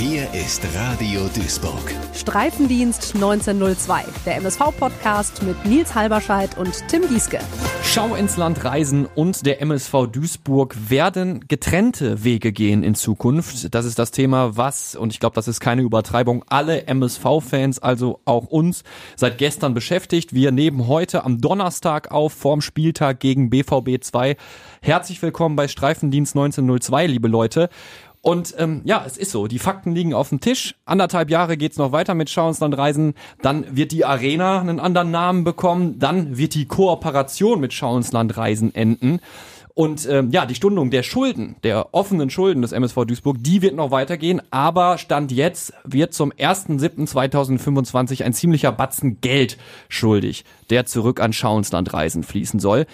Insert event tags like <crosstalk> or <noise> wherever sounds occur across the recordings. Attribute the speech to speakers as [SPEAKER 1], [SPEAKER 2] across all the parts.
[SPEAKER 1] Hier ist Radio Duisburg.
[SPEAKER 2] Streifendienst 1902, der MSV-Podcast mit Nils Halberscheid und Tim Gieske.
[SPEAKER 3] Schau ins Land reisen und der MSV Duisburg werden getrennte Wege gehen in Zukunft. Das ist das Thema, was, und ich glaube, das ist keine Übertreibung, alle MSV-Fans, also auch uns, seit gestern beschäftigt. Wir nehmen heute am Donnerstag auf, vorm Spieltag gegen BVB 2. Herzlich willkommen bei Streifendienst 1902, liebe Leute. Und ähm, ja, es ist so, die Fakten liegen auf dem Tisch. Anderthalb Jahre geht's noch weiter mit Schauensland Reisen. Dann wird die Arena einen anderen Namen bekommen. Dann wird die Kooperation mit Schauensland Reisen enden. Und ähm, ja, die Stundung der Schulden, der offenen Schulden des MSV Duisburg, die wird noch weitergehen. Aber Stand jetzt wird zum 1.7.2025 ein ziemlicher Batzen Geld schuldig, der zurück an Schauensland Reisen fließen soll.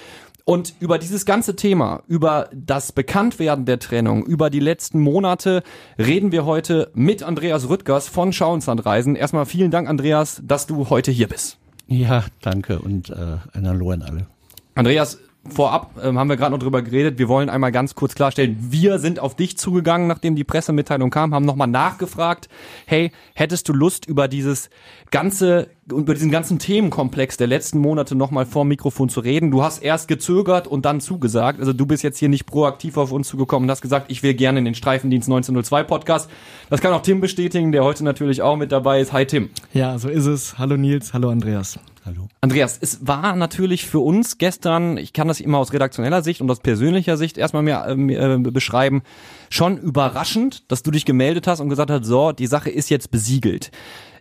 [SPEAKER 3] Und über dieses ganze Thema, über das Bekanntwerden der Trennung, über die letzten Monate reden wir heute mit Andreas Rüttgers von Schauenslandreisen. Erstmal vielen Dank, Andreas, dass du heute hier bist.
[SPEAKER 4] Ja, danke und äh, ein Hallo an alle.
[SPEAKER 3] Andreas, vorab ähm, haben wir gerade noch drüber geredet. Wir wollen einmal ganz kurz klarstellen, wir sind auf dich zugegangen, nachdem die Pressemitteilung kam, haben nochmal nachgefragt, hey, hättest du Lust über dieses ganze, über diesen ganzen Themenkomplex der letzten Monate nochmal vor Mikrofon zu reden? Du hast erst gezögert und dann zugesagt. Also du bist jetzt hier nicht proaktiv auf uns zugekommen und hast gesagt, ich will gerne in den Streifendienst 1902 Podcast. Das kann auch Tim bestätigen, der heute natürlich auch mit dabei ist. Hi Tim.
[SPEAKER 5] Ja, so ist es. Hallo Nils, hallo Andreas.
[SPEAKER 3] Hallo. Andreas, es war natürlich für uns gestern, ich kann das immer aus redaktioneller Sicht und aus persönlicher Sicht erstmal mehr äh, beschreiben, schon überraschend, dass du dich gemeldet hast und gesagt hast, so, die Sache ist jetzt besiegelt.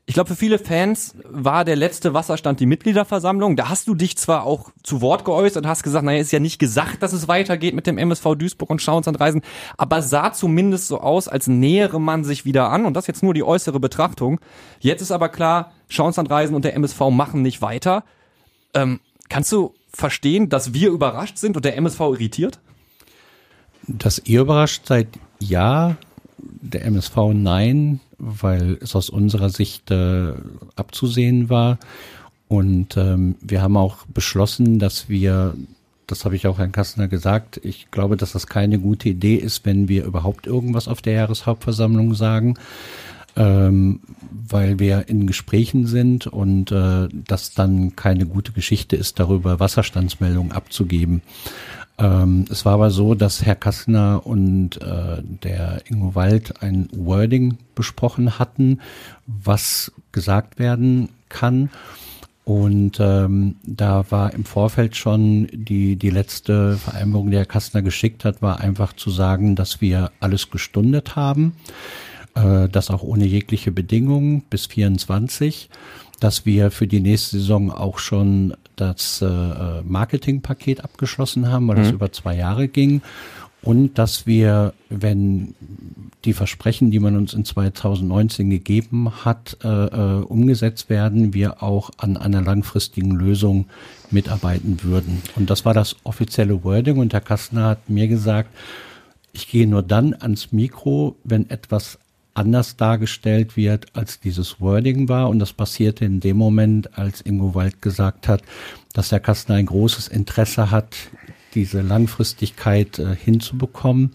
[SPEAKER 3] Ich glaube, für viele Fans war der letzte Wasserstand die Mitgliederversammlung. Da hast du dich zwar auch zu Wort geäußert, hast gesagt, naja, ist ja nicht gesagt, dass es weitergeht mit dem MSV Duisburg und Schauenslandreisen, aber sah zumindest so aus, als nähere man sich wieder an und das jetzt nur die äußere Betrachtung. Jetzt ist aber klar, Schauenslandreisen und der MSV machen nicht weiter. Ähm, kannst du verstehen, dass wir überrascht sind und der MSV irritiert?
[SPEAKER 4] Dass ihr überrascht seid, ja, der MSV nein weil es aus unserer Sicht äh, abzusehen war. Und ähm, wir haben auch beschlossen, dass wir, das habe ich auch Herrn Kastner gesagt, ich glaube, dass das keine gute Idee ist, wenn wir überhaupt irgendwas auf der Jahreshauptversammlung sagen, ähm, weil wir in Gesprächen sind und äh, das dann keine gute Geschichte ist, darüber Wasserstandsmeldungen abzugeben. Ähm, es war aber so, dass Herr Kastner und äh, der Ingo Wald ein Wording besprochen hatten, was gesagt werden kann. Und ähm, da war im Vorfeld schon die, die letzte Vereinbarung, die Herr Kastner geschickt hat, war einfach zu sagen, dass wir alles gestundet haben, äh, das auch ohne jegliche Bedingungen bis 24 dass wir für die nächste Saison auch schon das äh, Marketingpaket abgeschlossen haben, weil mhm. das über zwei Jahre ging. Und dass wir, wenn die Versprechen, die man uns in 2019 gegeben hat, äh, äh, umgesetzt werden, wir auch an einer langfristigen Lösung mitarbeiten würden. Und das war das offizielle Wording. Und Herr Kastner hat mir gesagt, ich gehe nur dann ans Mikro, wenn etwas anders dargestellt wird, als dieses Wording war. Und das passierte in dem Moment, als Ingo Wald gesagt hat, dass Herr Kastner ein großes Interesse hat, diese Langfristigkeit äh, hinzubekommen.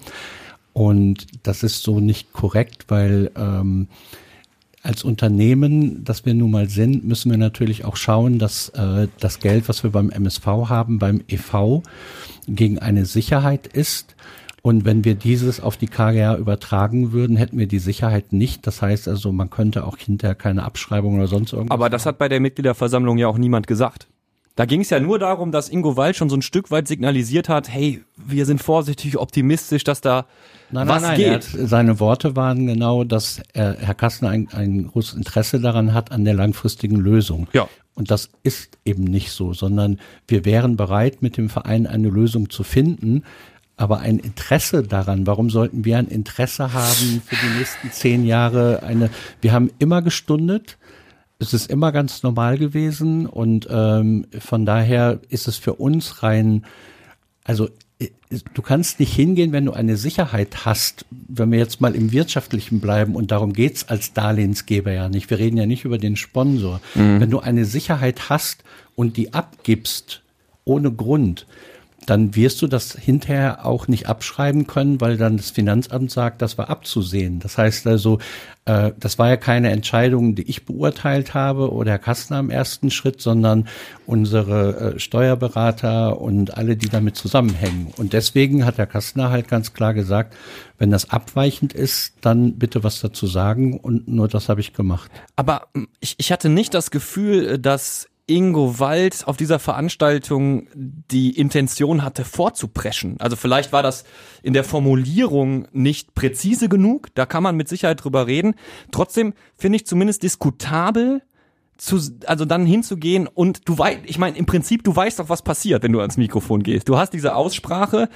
[SPEAKER 4] Und das ist so nicht korrekt, weil ähm, als Unternehmen, das wir nun mal sind, müssen wir natürlich auch schauen, dass äh, das Geld, was wir beim MSV haben, beim EV gegen eine Sicherheit ist und wenn wir dieses auf die KGA übertragen würden, hätten wir die Sicherheit nicht. Das heißt also, man könnte auch hinterher keine Abschreibung oder sonst irgendwas.
[SPEAKER 3] Aber das hat bei der Mitgliederversammlung ja auch niemand gesagt. Da ging es ja nur darum, dass Ingo Wald schon so ein Stück weit signalisiert hat, hey, wir sind vorsichtig optimistisch, dass da nein, was nein, geht.
[SPEAKER 4] seine Worte waren genau, dass er, Herr Kastner ein, ein großes Interesse daran hat, an der langfristigen Lösung.
[SPEAKER 3] Ja.
[SPEAKER 4] Und das ist eben nicht so, sondern wir wären bereit, mit dem Verein eine Lösung zu finden aber ein Interesse daran, warum sollten wir ein Interesse haben für die nächsten zehn Jahre eine, wir haben immer gestundet, es ist immer ganz normal gewesen und ähm, von daher ist es für uns rein, also äh, du kannst nicht hingehen, wenn du eine Sicherheit hast, wenn wir jetzt mal im Wirtschaftlichen bleiben und darum geht's als Darlehensgeber ja nicht, wir reden ja nicht über den Sponsor. Mhm. Wenn du eine Sicherheit hast und die abgibst ohne Grund, dann wirst du das hinterher auch nicht abschreiben können, weil dann das Finanzamt sagt, das war abzusehen. Das heißt also, äh, das war ja keine Entscheidung, die ich beurteilt habe oder Herr Kastner im ersten Schritt, sondern unsere äh, Steuerberater und alle, die damit zusammenhängen. Und deswegen hat Herr Kastner halt ganz klar gesagt, wenn das abweichend ist, dann bitte was dazu sagen und nur das habe ich gemacht.
[SPEAKER 3] Aber hm, ich, ich hatte nicht das Gefühl, dass Ingo Wald auf dieser Veranstaltung die Intention hatte, vorzupreschen. Also vielleicht war das in der Formulierung nicht präzise genug, da kann man mit Sicherheit drüber reden. Trotzdem finde ich zumindest diskutabel, zu, also dann hinzugehen und du weißt, ich meine, im Prinzip, du weißt doch, was passiert, wenn du ans Mikrofon gehst. Du hast diese Aussprache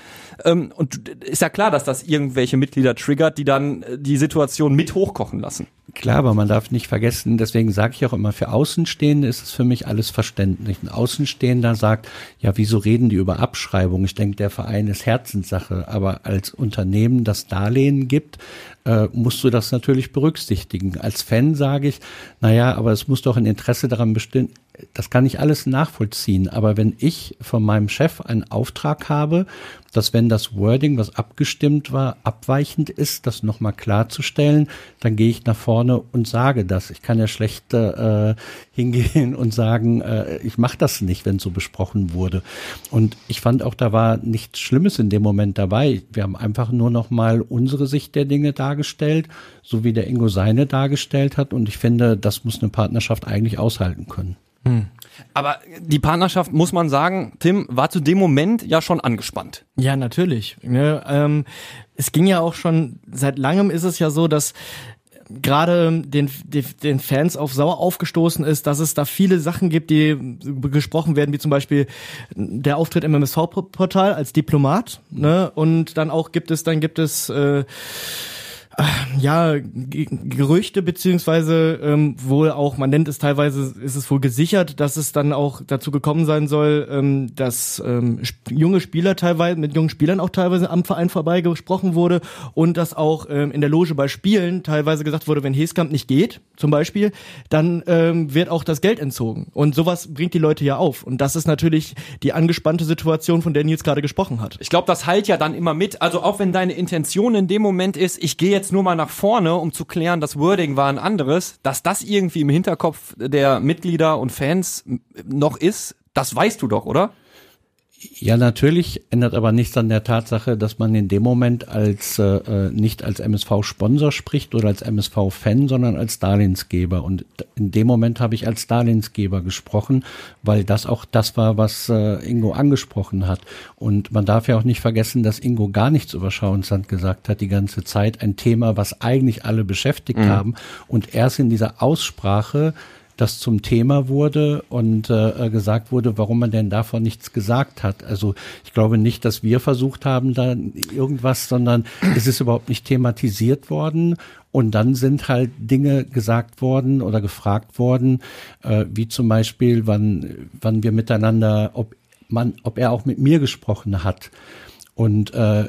[SPEAKER 3] ähm, und ist ja klar, dass das irgendwelche Mitglieder triggert, die dann äh, die Situation mit hochkochen lassen.
[SPEAKER 4] Klar, aber man darf nicht vergessen, deswegen sage ich auch immer, für Außenstehende ist es für mich alles verständlich. Ein Außenstehender sagt, ja, wieso reden die über Abschreibung? Ich denke, der Verein ist Herzenssache, aber als Unternehmen das Darlehen gibt, äh, musst du das natürlich berücksichtigen. Als Fan sage ich, naja, aber es muss doch ein Interesse daran bestehen, das kann ich alles nachvollziehen. Aber wenn ich von meinem Chef einen Auftrag habe, dass wenn das Wording, was abgestimmt war, abweichend ist, das nochmal klarzustellen, dann gehe ich nach vorne und sage das. Ich kann ja schlecht äh, hingehen <laughs> und sagen, äh, ich mache das nicht, wenn so besprochen wurde. Und ich fand auch, da war nichts Schlimmes in dem Moment dabei. Wir haben einfach nur nochmal unsere Sicht der Dinge dargestellt, so wie der Ingo seine dargestellt hat. Und ich finde, das muss eine Partnerschaft eigentlich aushalten können.
[SPEAKER 3] Hm. Aber die Partnerschaft, muss man sagen, Tim, war zu dem Moment ja schon angespannt.
[SPEAKER 5] Ja, natürlich. Ne, ähm, es ging ja auch schon, seit langem ist es ja so, dass gerade den, den Fans auf sauer aufgestoßen ist, dass es da viele Sachen gibt, die gesprochen werden, wie zum Beispiel der Auftritt im MSV-Portal als Diplomat, ne? Und dann auch gibt es, dann gibt es äh, ja, Gerüchte beziehungsweise ähm, wohl auch, man nennt es teilweise, ist es wohl gesichert, dass es dann auch dazu gekommen sein soll, ähm, dass ähm, junge Spieler teilweise, mit jungen Spielern auch teilweise am Verein vorbei gesprochen wurde und dass auch ähm, in der Loge bei Spielen teilweise gesagt wurde, wenn Heskamp nicht geht, zum Beispiel, dann ähm, wird auch das Geld entzogen. Und sowas bringt die Leute ja auf. Und das ist natürlich die angespannte Situation, von der Nils gerade gesprochen hat.
[SPEAKER 3] Ich glaube, das heilt ja dann immer mit. Also auch wenn deine Intention in dem Moment ist, ich gehe jetzt jetzt nur mal nach vorne, um zu klären, das Wording war ein anderes, dass das irgendwie im Hinterkopf der Mitglieder und Fans noch ist, das weißt du doch, oder?
[SPEAKER 4] Ja, natürlich ändert aber nichts an der Tatsache, dass man in dem Moment als äh, äh nicht als MSV-Sponsor spricht oder als MSV-Fan, sondern als Darlehensgeber. Und in dem Moment habe ich als Darlehensgeber gesprochen, weil das auch das war, was äh, Ingo angesprochen hat. Und man darf ja auch nicht vergessen, dass Ingo gar nichts über Schauensland gesagt hat die ganze Zeit. Ein Thema, was eigentlich alle beschäftigt mhm. haben. Und erst in dieser Aussprache das zum Thema wurde und äh, gesagt wurde, warum man denn davon nichts gesagt hat. Also ich glaube nicht, dass wir versucht haben, da irgendwas, sondern es ist überhaupt nicht thematisiert worden. Und dann sind halt Dinge gesagt worden oder gefragt worden, äh, wie zum Beispiel, wann, wann wir miteinander, ob man, ob er auch mit mir gesprochen hat. Und äh,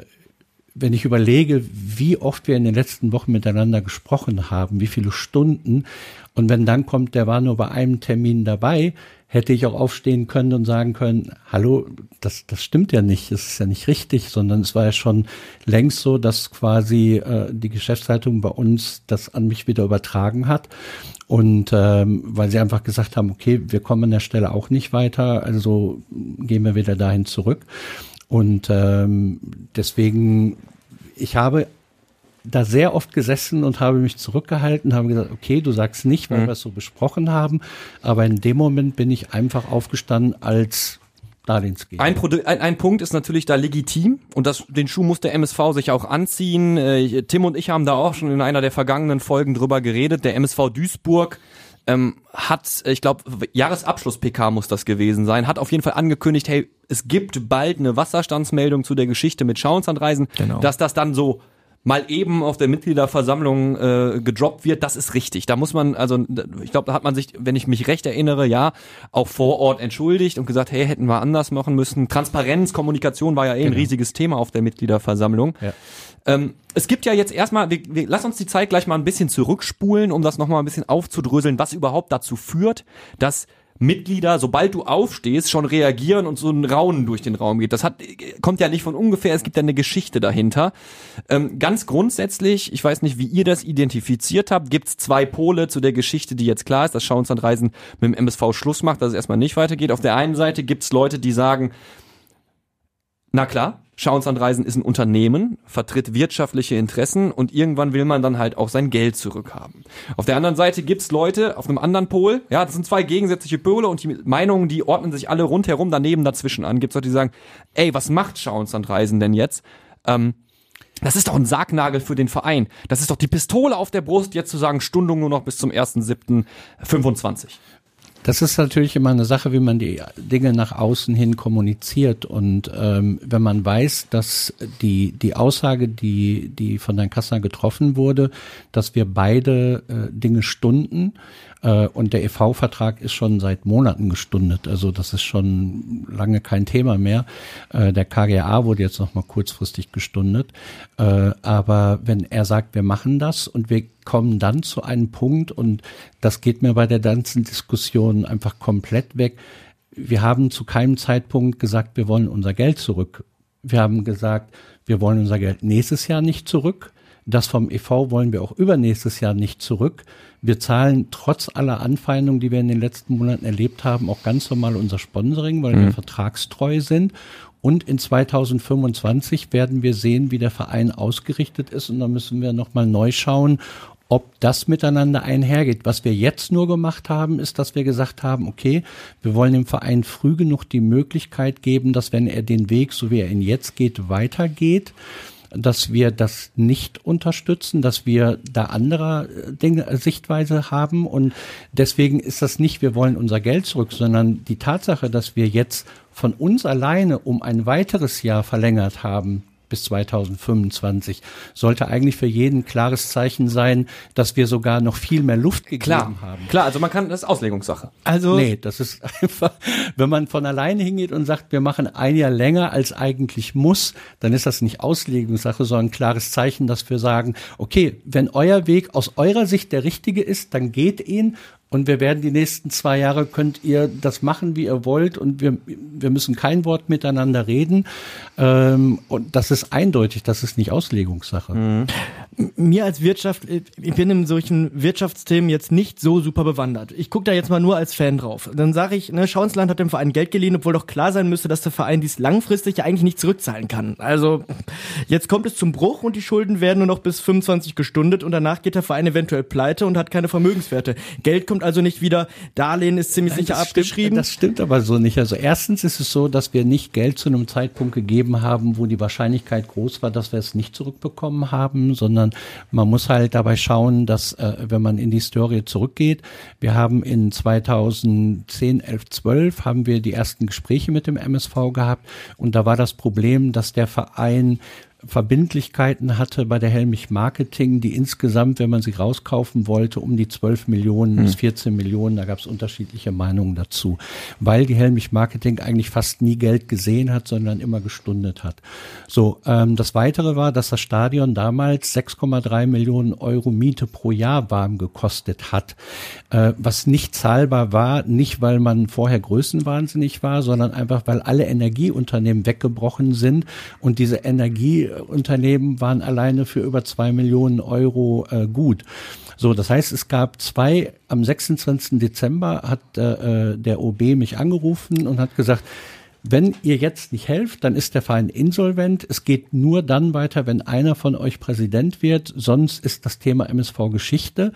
[SPEAKER 4] wenn ich überlege, wie oft wir in den letzten Wochen miteinander gesprochen haben, wie viele Stunden, und wenn dann kommt, der war nur bei einem Termin dabei, hätte ich auch aufstehen können und sagen können, hallo, das, das stimmt ja nicht, das ist ja nicht richtig, sondern es war ja schon längst so, dass quasi äh, die Geschäftsleitung bei uns das an mich wieder übertragen hat. Und ähm, weil sie einfach gesagt haben, okay, wir kommen an der Stelle auch nicht weiter, also gehen wir wieder dahin zurück. Und ähm, deswegen, ich habe da sehr oft gesessen und habe mich zurückgehalten, habe gesagt, okay, du sagst nicht, weil mhm. wir es so besprochen haben, aber in dem Moment bin ich einfach aufgestanden als Darlehensgeber.
[SPEAKER 3] Ein, ein, ein Punkt ist natürlich da legitim und das, den Schuh muss der MSV sich auch anziehen. Äh, Tim und ich haben da auch schon in einer der vergangenen Folgen drüber geredet. Der MSV Duisburg ähm, hat, ich glaube, Jahresabschluss-PK muss das gewesen sein, hat auf jeden Fall angekündigt, hey, es gibt bald eine Wasserstandsmeldung zu der Geschichte mit Schauenslandreisen, genau. dass das dann so mal eben auf der Mitgliederversammlung äh, gedroppt wird, das ist richtig. Da muss man, also ich glaube, da hat man sich, wenn ich mich recht erinnere, ja, auch vor Ort entschuldigt und gesagt, hey, hätten wir anders machen müssen. Transparenz, Kommunikation war ja eh genau. ein riesiges Thema auf der Mitgliederversammlung. Ja. Ähm, es gibt ja jetzt erstmal, wir, wir, lass uns die Zeit gleich mal ein bisschen zurückspulen, um das nochmal ein bisschen aufzudröseln, was überhaupt dazu führt, dass Mitglieder, sobald du aufstehst, schon reagieren und so ein Raunen durch den Raum geht. Das hat, kommt ja nicht von ungefähr, es gibt ja eine Geschichte dahinter. Ähm, ganz grundsätzlich, ich weiß nicht, wie ihr das identifiziert habt, gibt es zwei Pole zu der Geschichte, die jetzt klar ist, dass Schauenslandreisen mit dem MSV Schluss macht, dass es erstmal nicht weitergeht. Auf der einen Seite gibt es Leute, die sagen, na klar, Schauenslandreisen ist ein Unternehmen, vertritt wirtschaftliche Interessen und irgendwann will man dann halt auch sein Geld zurückhaben. Auf der anderen Seite gibt's Leute auf einem anderen Pol, ja, das sind zwei gegensätzliche Pole und die Meinungen, die ordnen sich alle rundherum daneben dazwischen an. Gibt's Leute, die sagen, ey, was macht Schauenslandreisen denn jetzt? Ähm, das ist doch ein Sargnagel für den Verein. Das ist doch die Pistole auf der Brust, jetzt zu sagen, Stundung nur noch bis zum 1.7.25.
[SPEAKER 4] Das ist natürlich immer eine Sache, wie man die Dinge nach außen hin kommuniziert. Und ähm, wenn man weiß, dass die, die Aussage, die, die von Herrn Kassner getroffen wurde, dass wir beide äh, Dinge stunden, und der EV-Vertrag ist schon seit Monaten gestundet. Also das ist schon lange kein Thema mehr. Äh, der KGA wurde jetzt noch mal kurzfristig gestundet. Äh, aber wenn er sagt, wir machen das und wir kommen dann zu einem Punkt und das geht mir bei der ganzen Diskussion einfach komplett weg. Wir haben zu keinem Zeitpunkt gesagt, wir wollen unser Geld zurück. Wir haben gesagt, wir wollen unser Geld nächstes Jahr nicht zurück. Das vom EV wollen wir auch übernächstes Jahr nicht zurück. Wir zahlen trotz aller Anfeindungen, die wir in den letzten Monaten erlebt haben, auch ganz normal unser Sponsoring, weil mhm. wir vertragstreu sind. Und in 2025 werden wir sehen, wie der Verein ausgerichtet ist. Und da müssen wir nochmal neu schauen, ob das miteinander einhergeht. Was wir jetzt nur gemacht haben, ist, dass wir gesagt haben, okay, wir wollen dem Verein früh genug die Möglichkeit geben, dass wenn er den Weg, so wie er ihn jetzt geht, weitergeht, dass wir das nicht unterstützen, dass wir da andere äh, Dinge, äh, Sichtweise haben. Und deswegen ist das nicht, wir wollen unser Geld zurück, sondern die Tatsache, dass wir jetzt von uns alleine um ein weiteres Jahr verlängert haben, bis 2025 sollte eigentlich für jeden klares Zeichen sein, dass wir sogar noch viel mehr Luft gegeben
[SPEAKER 3] klar,
[SPEAKER 4] haben.
[SPEAKER 3] Klar, also man kann, das ist Auslegungssache.
[SPEAKER 4] Also nee, das ist <laughs> einfach, wenn man von alleine hingeht und sagt, wir machen ein Jahr länger als eigentlich muss, dann ist das nicht Auslegungssache, sondern ein klares Zeichen, dass wir sagen, okay, wenn euer Weg aus eurer Sicht der richtige ist, dann geht ihn und wir werden die nächsten zwei Jahre, könnt ihr das machen, wie ihr wollt. Und wir, wir müssen kein Wort miteinander reden. Ähm, und das ist eindeutig, das ist nicht Auslegungssache. Mhm.
[SPEAKER 5] Mir als Wirtschaft, ich bin in solchen Wirtschaftsthemen jetzt nicht so super bewandert. Ich gucke da jetzt mal nur als Fan drauf. Dann sage ich, ne, Schauensland hat dem Verein Geld geliehen, obwohl doch klar sein müsste, dass der Verein dies langfristig ja eigentlich nicht zurückzahlen kann. Also jetzt kommt es zum Bruch und die Schulden werden nur noch bis 25 gestundet und danach geht der Verein eventuell pleite und hat keine Vermögenswerte. Geld kommt also nicht wieder. Darlehen ist ziemlich Nein, sicher
[SPEAKER 4] das
[SPEAKER 5] abgeschrieben.
[SPEAKER 4] Stimmt, das stimmt aber so nicht. Also erstens ist es so, dass wir nicht Geld zu einem Zeitpunkt gegeben haben, wo die Wahrscheinlichkeit groß war, dass wir es nicht zurückbekommen haben, sondern man muss halt dabei schauen, dass äh, wenn man in die Story zurückgeht, wir haben in 2010, 11, 12 haben wir die ersten Gespräche mit dem MSV gehabt und da war das Problem, dass der Verein Verbindlichkeiten hatte bei der Helmich Marketing, die insgesamt, wenn man sie rauskaufen wollte, um die 12 Millionen bis 14 hm. Millionen, da gab es unterschiedliche Meinungen dazu, weil die Helmich Marketing eigentlich fast nie Geld gesehen hat, sondern immer gestundet hat. So, ähm, das Weitere war, dass das Stadion damals 6,3 Millionen Euro Miete pro Jahr warm gekostet hat, äh, was nicht zahlbar war, nicht weil man vorher größenwahnsinnig war, sondern einfach, weil alle Energieunternehmen weggebrochen sind und diese Energie Unternehmen waren alleine für über zwei Millionen Euro äh, gut. So, das heißt, es gab zwei, am 26. Dezember hat äh, äh der OB mich angerufen und hat gesagt, wenn ihr jetzt nicht helft, dann ist der Verein insolvent. Es geht nur dann weiter, wenn einer von euch Präsident wird. Sonst ist das Thema MSV Geschichte.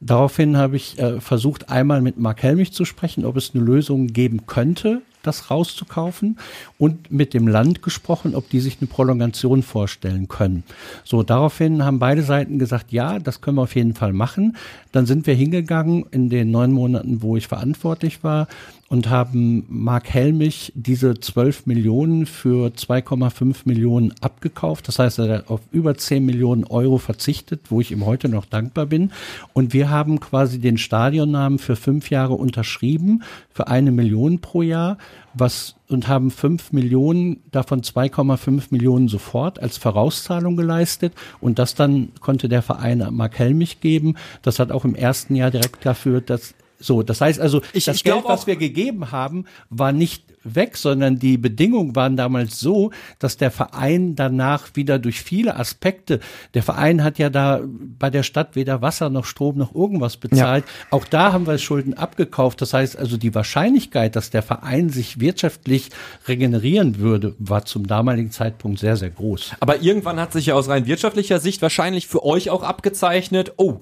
[SPEAKER 4] Daraufhin habe ich äh, versucht, einmal mit Mark Helmich zu sprechen, ob es eine Lösung geben könnte das rauszukaufen und mit dem Land gesprochen, ob die sich eine Prolongation vorstellen können. So, daraufhin haben beide Seiten gesagt, ja, das können wir auf jeden Fall machen. Dann sind wir hingegangen in den neun Monaten, wo ich verantwortlich war und haben Mark Helmich diese 12 Millionen für 2,5 Millionen abgekauft. Das heißt, er hat auf über 10 Millionen Euro verzichtet, wo ich ihm heute noch dankbar bin. Und wir haben quasi den Stadionnamen für fünf Jahre unterschrieben, für eine Million pro Jahr, was und haben 5 Millionen, davon 2,5 Millionen sofort als Vorauszahlung geleistet. Und das dann konnte der Verein Mark Helmich geben. Das hat auch im ersten Jahr direkt dafür, dass So, das heißt also,
[SPEAKER 3] Ich-
[SPEAKER 4] das
[SPEAKER 3] ich
[SPEAKER 4] Geld, was wir gegeben haben, war nicht weg, sondern die Bedingungen waren damals so, dass der Verein danach wieder durch viele Aspekte, der Verein hat ja da bei der Stadt weder Wasser noch Strom noch irgendwas bezahlt. Auch da haben wir Schulden abgekauft. Das heißt also, die Wahrscheinlichkeit, dass der Verein sich wirtschaftlich regenerieren würde, war zum damaligen Zeitpunkt sehr, sehr groß.
[SPEAKER 3] Aber irgendwann hat sich ja aus rein wirtschaftlicher Sicht wahrscheinlich für euch auch abgezeichnet, oh,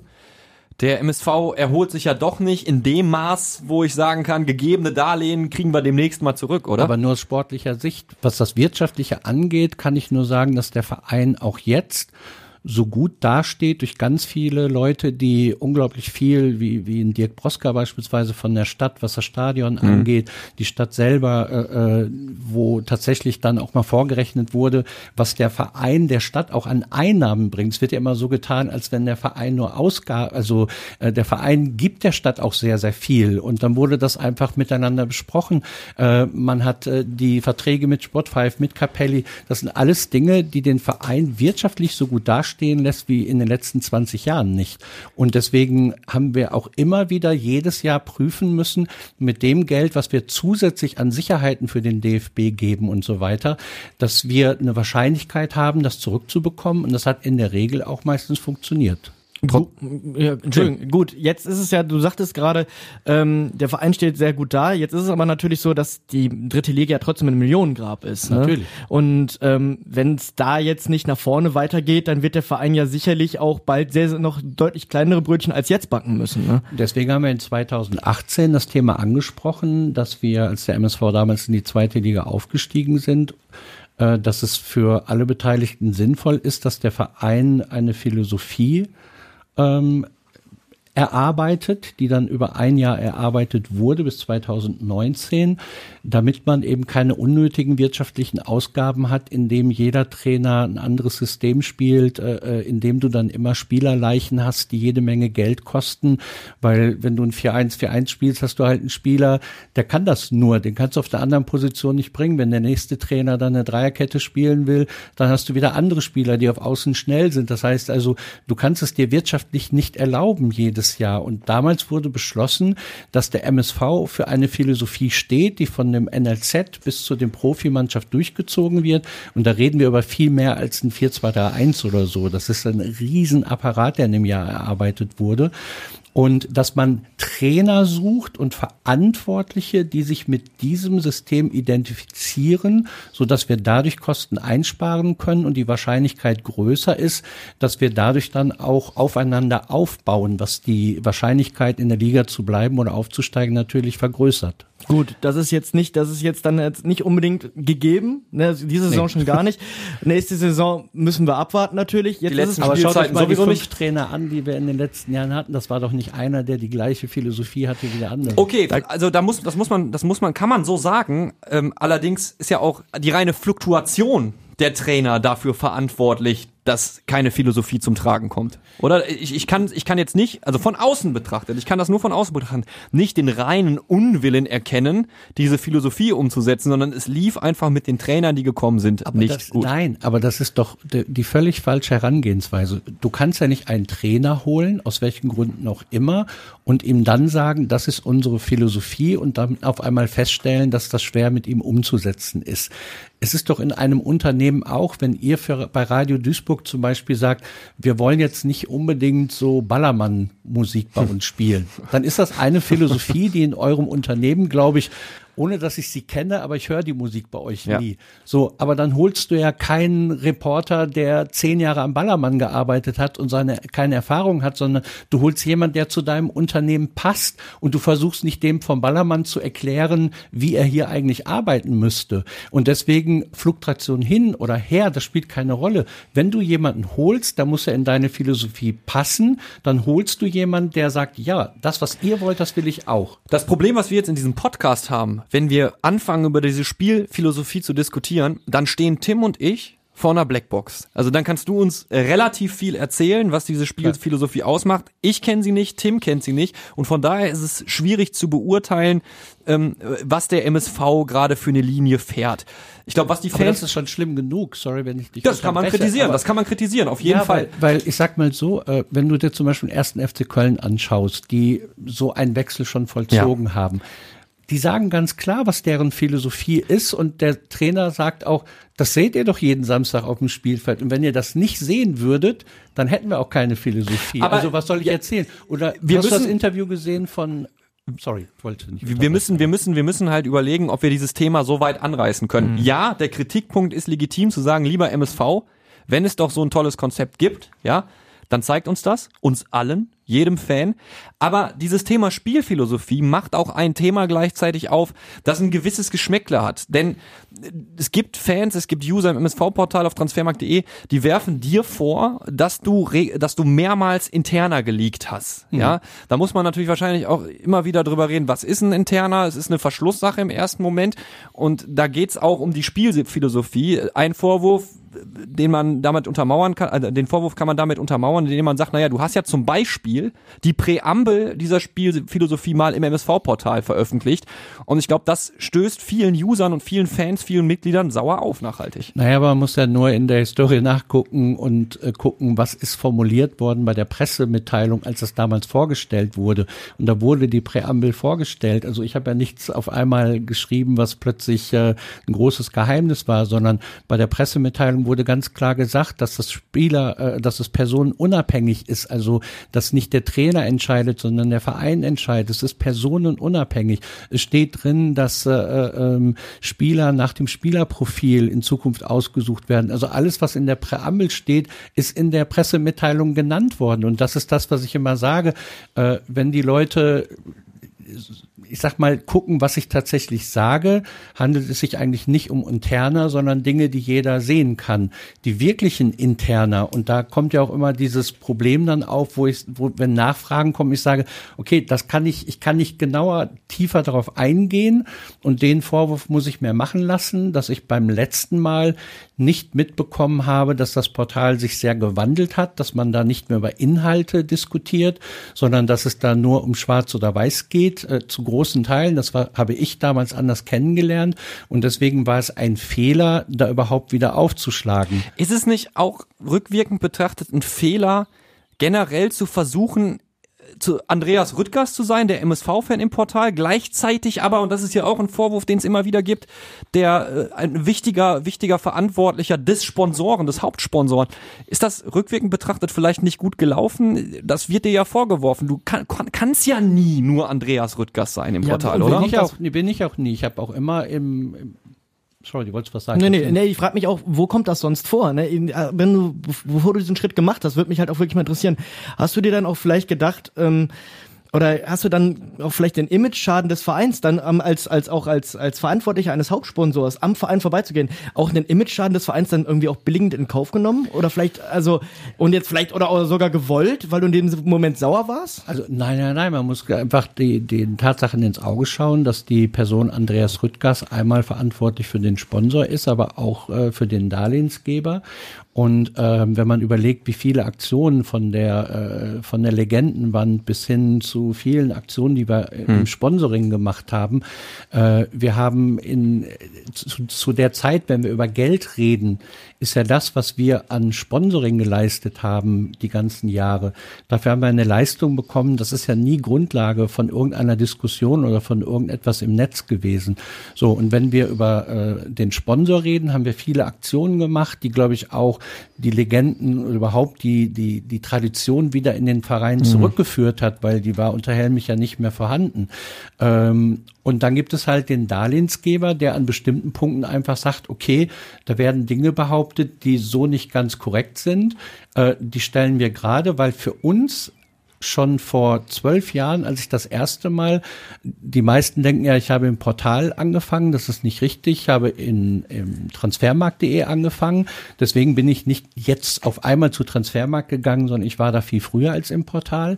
[SPEAKER 3] der MSV erholt sich ja doch nicht in dem Maß, wo ich sagen kann, gegebene Darlehen kriegen wir demnächst mal zurück, oder?
[SPEAKER 4] Aber nur aus sportlicher Sicht. Was das Wirtschaftliche angeht, kann ich nur sagen, dass der Verein auch jetzt so gut dasteht durch ganz viele Leute, die unglaublich viel, wie, wie in Dirk Broska beispielsweise von der Stadt, was das Stadion angeht, die Stadt selber, äh, äh, wo tatsächlich dann auch mal vorgerechnet wurde, was der Verein der Stadt auch an Einnahmen bringt. Es wird ja immer so getan, als wenn der Verein nur Ausgaben, also äh, der Verein gibt der Stadt auch sehr, sehr viel. Und dann wurde das einfach miteinander besprochen. Äh, man hat äh, die Verträge mit Spotify, mit Capelli. Das sind alles Dinge, die den Verein wirtschaftlich so gut dastehen lässt wie in den letzten 20 Jahren nicht. Und deswegen haben wir auch immer wieder jedes Jahr prüfen müssen, mit dem Geld, was wir zusätzlich an Sicherheiten für den DFB geben und so weiter, dass wir eine Wahrscheinlichkeit haben, das zurückzubekommen. Und das hat in der Regel auch meistens funktioniert.
[SPEAKER 5] Gu- Ja, Entschuldigung, gut, jetzt ist es ja, du sagtest gerade, ähm, der Verein steht sehr gut da. Jetzt ist es aber natürlich so, dass die dritte Liga ja trotzdem ein Millionengrab ist. Ne?
[SPEAKER 4] Natürlich.
[SPEAKER 5] Und ähm, wenn es da jetzt nicht nach vorne weitergeht, dann wird der Verein ja sicherlich auch bald sehr, sehr noch deutlich kleinere Brötchen als jetzt backen müssen. Ne?
[SPEAKER 4] Deswegen haben wir in 2018 das Thema angesprochen, dass wir, als der MSV damals in die zweite Liga aufgestiegen sind, äh, dass es für alle Beteiligten sinnvoll ist, dass der Verein eine Philosophie ähm, erarbeitet, die dann über ein Jahr erarbeitet wurde bis 2019, damit man eben keine unnötigen wirtschaftlichen Ausgaben hat, indem jeder Trainer ein anderes System spielt, äh, äh, indem du dann immer Spielerleichen hast, die jede Menge Geld kosten, weil wenn du ein 4-1-4-1 spielst, hast du halt einen Spieler, der kann das nur, den kannst du auf der anderen Position nicht bringen. Wenn der nächste Trainer dann eine Dreierkette spielen will, dann hast du wieder andere Spieler, die auf Außen schnell sind. Das heißt also, du kannst es dir wirtschaftlich nicht erlauben jedes Jahr. Und damals wurde beschlossen, dass der MSV für eine Philosophie steht, die von dem NLZ bis zu dem Profimannschaft durchgezogen wird. Und da reden wir über viel mehr als ein 4-2-3-1 oder so. Das ist ein Riesenapparat, der in dem Jahr erarbeitet wurde. Und dass man Trainer sucht und Verantwortliche, die sich mit diesem System identifizieren, so dass wir dadurch Kosten einsparen können und die Wahrscheinlichkeit größer ist, dass wir dadurch dann auch aufeinander aufbauen, was die Wahrscheinlichkeit in der Liga zu bleiben oder aufzusteigen natürlich vergrößert.
[SPEAKER 5] Gut, das ist jetzt nicht, das ist jetzt dann jetzt nicht unbedingt gegeben, ne, diese Saison
[SPEAKER 4] Nee.
[SPEAKER 5] schon gar nicht. Nächste Saison müssen wir abwarten natürlich. Jetzt
[SPEAKER 3] Die
[SPEAKER 5] ist
[SPEAKER 3] letzten
[SPEAKER 5] es
[SPEAKER 4] Aber schaut euch mal die
[SPEAKER 3] sowieso
[SPEAKER 4] fünf
[SPEAKER 3] nicht.
[SPEAKER 4] Trainer an, die wir in den letzten Jahren hatten. Das war doch nicht einer, der die gleiche Philosophie hatte wie der andere.
[SPEAKER 3] Okay, also da muss, das muss man, das muss man, kann man so sagen. Ähm, allerdings ist ja auch die reine Fluktuation der Trainer dafür verantwortlich, dass keine Philosophie zum Tragen kommt. Oder ich, ich kann, ich kann jetzt nicht, also von außen betrachtet, ich kann das nur von außen betrachten, nicht den reinen Unwillen erkennen, diese Philosophie umzusetzen, sondern es lief einfach mit den Trainern, die gekommen sind,
[SPEAKER 4] Aber
[SPEAKER 3] nicht
[SPEAKER 4] das,
[SPEAKER 3] gut.
[SPEAKER 4] Nein, aber das ist doch die, die völlig falsche Herangehensweise. Du kannst ja nicht einen Trainer holen, aus welchen Gründen auch immer, und ihm dann sagen, das ist unsere Philosophie und dann auf einmal feststellen, dass das schwer mit ihm umzusetzen ist. Es ist doch in einem Unternehmen auch, wenn ihr für, bei Radio Duisburg zum Beispiel sagt, wir wollen jetzt nicht unbedingt so Ballermann-Musik bei uns spielen, dann ist das eine Philosophie, die in eurem Unternehmen, glaube ich, ohne dass ich sie kenne, aber ich höre die Musik bei euch
[SPEAKER 3] Ja.
[SPEAKER 4] nie. So, aber dann holst du ja keinen Reporter, der zehn Jahre am Ballermann gearbeitet hat und seine keine Erfahrung hat, sondern du holst jemanden, der zu deinem Unternehmen passt und du versuchst nicht dem vom Ballermann zu erklären, wie er hier eigentlich arbeiten müsste. Und deswegen Fluktuation hin oder her, das spielt keine Rolle. Wenn du jemanden holst, dann muss er in deine Philosophie passen, dann holst du jemanden, der sagt, ja, das, was ihr wollt, das will ich auch.
[SPEAKER 3] Das Problem, was wir jetzt in diesem Podcast haben, wenn wir anfangen, über diese Spielphilosophie zu diskutieren, dann stehen Tim und ich vor einer Blackbox. Also dann kannst du uns relativ viel erzählen, was diese Spielphilosophie ausmacht. Ich kenne sie nicht, Tim kennt sie nicht und von daher ist es schwierig zu beurteilen, ähm, was der MSV gerade für eine Linie fährt. Ich glaube, was die
[SPEAKER 4] Aber
[SPEAKER 3] Fans
[SPEAKER 4] das ist schon schlimm genug, sorry, wenn ich dich
[SPEAKER 3] das kann man
[SPEAKER 4] unterbreche,
[SPEAKER 3] kritisieren, das kann man kritisieren, auf jeden
[SPEAKER 4] ja,
[SPEAKER 3] Fall.
[SPEAKER 4] Weil, weil ich sag mal so, äh, wenn du dir zum Beispiel den ersten FC Köln anschaust, die so einen Wechsel schon vollzogen haben, die sagen ganz klar, was deren Philosophie ist und der Trainer sagt auch, das seht ihr doch jeden Samstag auf dem Spielfeld und wenn ihr das nicht sehen würdet, dann hätten wir auch keine Philosophie.
[SPEAKER 3] Aber-
[SPEAKER 4] also was soll ich erzählen? Oder
[SPEAKER 3] wir
[SPEAKER 4] hast du das
[SPEAKER 3] müssen-
[SPEAKER 4] Interview gesehen von Sorry, wollte nicht.
[SPEAKER 3] wir müssen, wir müssen, wir müssen halt überlegen, ob wir dieses Thema so weit anreißen können.
[SPEAKER 4] Mhm.
[SPEAKER 3] Ja, der Kritikpunkt ist legitim zu sagen, lieber MSV, wenn es doch so ein tolles Konzept gibt, ja, dann zeigt uns das, uns allen, jedem Fan. Aber dieses Thema Spielphilosophie macht auch ein Thema gleichzeitig auf, das ein gewisses Geschmäckle hat. Denn äh, es gibt Fans, es gibt User im MSV-Portal auf transfermarkt.de, die werfen dir vor, dass du, dass du mehrmals interner geleakt hast. Ja, da muss man natürlich wahrscheinlich auch immer wieder drüber reden, was ist ein interner? Es ist eine Verschlusssache im ersten Moment und da geht's auch um die Spielphilosophie. Ein Vorwurf, den man damit untermauern kann, also den Vorwurf kann man damit untermauern, indem man sagt, naja, du hast ja zum Beispiel die Präambel dieser Spielphilosophie mal im MSV-Portal veröffentlicht und ich glaube, das stößt vielen Usern und vielen Fans, vielen Mitgliedern sauer auf nachhaltig.
[SPEAKER 4] Naja, aber man muss ja nur in der Historie nachgucken und äh, gucken, was ist formuliert worden bei der Pressemitteilung, als das damals vorgestellt wurde. Und da wurde die Präambel vorgestellt. Also ich habe ja nichts auf einmal geschrieben, was plötzlich äh, ein großes Geheimnis war, sondern bei der Pressemitteilung wurde ganz klar gesagt, dass das Spieler, äh, dass es personenunabhängig ist. Also dass nicht der Trainer entscheidet, sondern der Verein entscheidet. Es ist personenunabhängig. Es steht drin, dass äh, äh, ähm, Spieler nach dem Spielerprofil in Zukunft ausgesucht werden. Also alles, was in der Präambel steht, ist in der Pressemitteilung genannt worden. Und das ist das, was ich immer sage. Äh, wenn die Leute ich sag mal, gucken, was ich tatsächlich sage, handelt es sich eigentlich nicht um Interner, sondern Dinge, die jeder sehen kann. Die wirklichen Interner, und da kommt ja auch immer dieses Problem dann auf, wo ich, wo, wenn Nachfragen kommen, ich sage, okay, das kann ich, ich kann nicht genauer, tiefer darauf eingehen und den Vorwurf muss ich mir machen lassen, dass ich beim letzten Mal nicht mitbekommen habe, dass das Portal sich sehr gewandelt hat, dass man da nicht mehr über Inhalte diskutiert, sondern dass es da nur um Schwarz oder Weiß geht, äh, zu großen Teilen. Das war, habe ich damals anders kennengelernt und deswegen war es ein Fehler, da überhaupt wieder aufzuschlagen.
[SPEAKER 3] Ist es nicht auch rückwirkend betrachtet ein Fehler, generell zu versuchen, zu Andreas Rüttgers zu sein, der MSV-Fan im Portal, gleichzeitig aber, und das ist ja auch ein Vorwurf, den es immer wieder gibt, der äh, ein wichtiger, wichtiger Verantwortlicher des Sponsoren, des Hauptsponsoren. Ist das rückwirkend betrachtet vielleicht nicht gut gelaufen? Das wird dir ja vorgeworfen. Du kann, kann, kannst ja nie nur Andreas Rüttgers sein im Portal,
[SPEAKER 4] bin
[SPEAKER 3] oder?
[SPEAKER 4] Ich auch, nee, bin ich auch nie. Ich habe auch immer im, im Sorry, du wolltest was sagen.
[SPEAKER 5] Nee, nee, nee, ich frage mich auch, wo kommt das sonst vor? Ne? Äh, Wenn du, bevor du diesen Schritt gemacht hast, würde mich halt auch wirklich mal interessieren. Hast du dir dann auch vielleicht gedacht, ähm, oder hast du dann auch vielleicht den Image-Schaden des Vereins dann ähm, als als auch als als Verantwortlicher eines Hauptsponsors am Verein vorbeizugehen, auch den Image-Schaden des Vereins dann irgendwie auch billigend in Kauf genommen oder vielleicht also und jetzt vielleicht oder auch sogar gewollt, weil du in dem Moment sauer warst?
[SPEAKER 4] Also nein, nein, nein, man muss einfach die, den Tatsachen ins Auge schauen, dass die Person Andreas Rüttgers einmal verantwortlich für den Sponsor ist, aber auch äh, für den Darlehensgeber. Und ähm, wenn man überlegt, wie viele Aktionen von der äh, von der Legendenwand bis hin zu vielen Aktionen, die wir im Sponsoring gemacht haben, äh, wir haben in zu, zu der Zeit, wenn wir über Geld reden, ist ja das, was wir an Sponsoring geleistet haben die ganzen Jahre. Dafür haben wir eine Leistung bekommen. Das ist ja nie Grundlage von irgendeiner Diskussion oder von irgendetwas im Netz gewesen. So und wenn wir über äh, den Sponsor reden, haben wir viele Aktionen gemacht, die glaube ich auch die Legenden oder überhaupt die die die Tradition wieder in den Verein zurückgeführt hat, weil die war unter Helmich ja nicht mehr vorhanden. Ähm, und dann gibt es halt den Darlehensgeber, der an bestimmten Punkten einfach sagt, okay, da werden Dinge behauptet, die so nicht ganz korrekt sind. Äh, die stellen wir gerade, weil für uns schon vor zwölf Jahren, als ich das erste Mal, die meisten denken ja, ich habe im Portal angefangen, das ist nicht richtig, ich habe in, im transfermarkt.de angefangen, deswegen bin ich nicht jetzt auf einmal zu Transfermarkt gegangen, sondern ich war da viel früher als im Portal.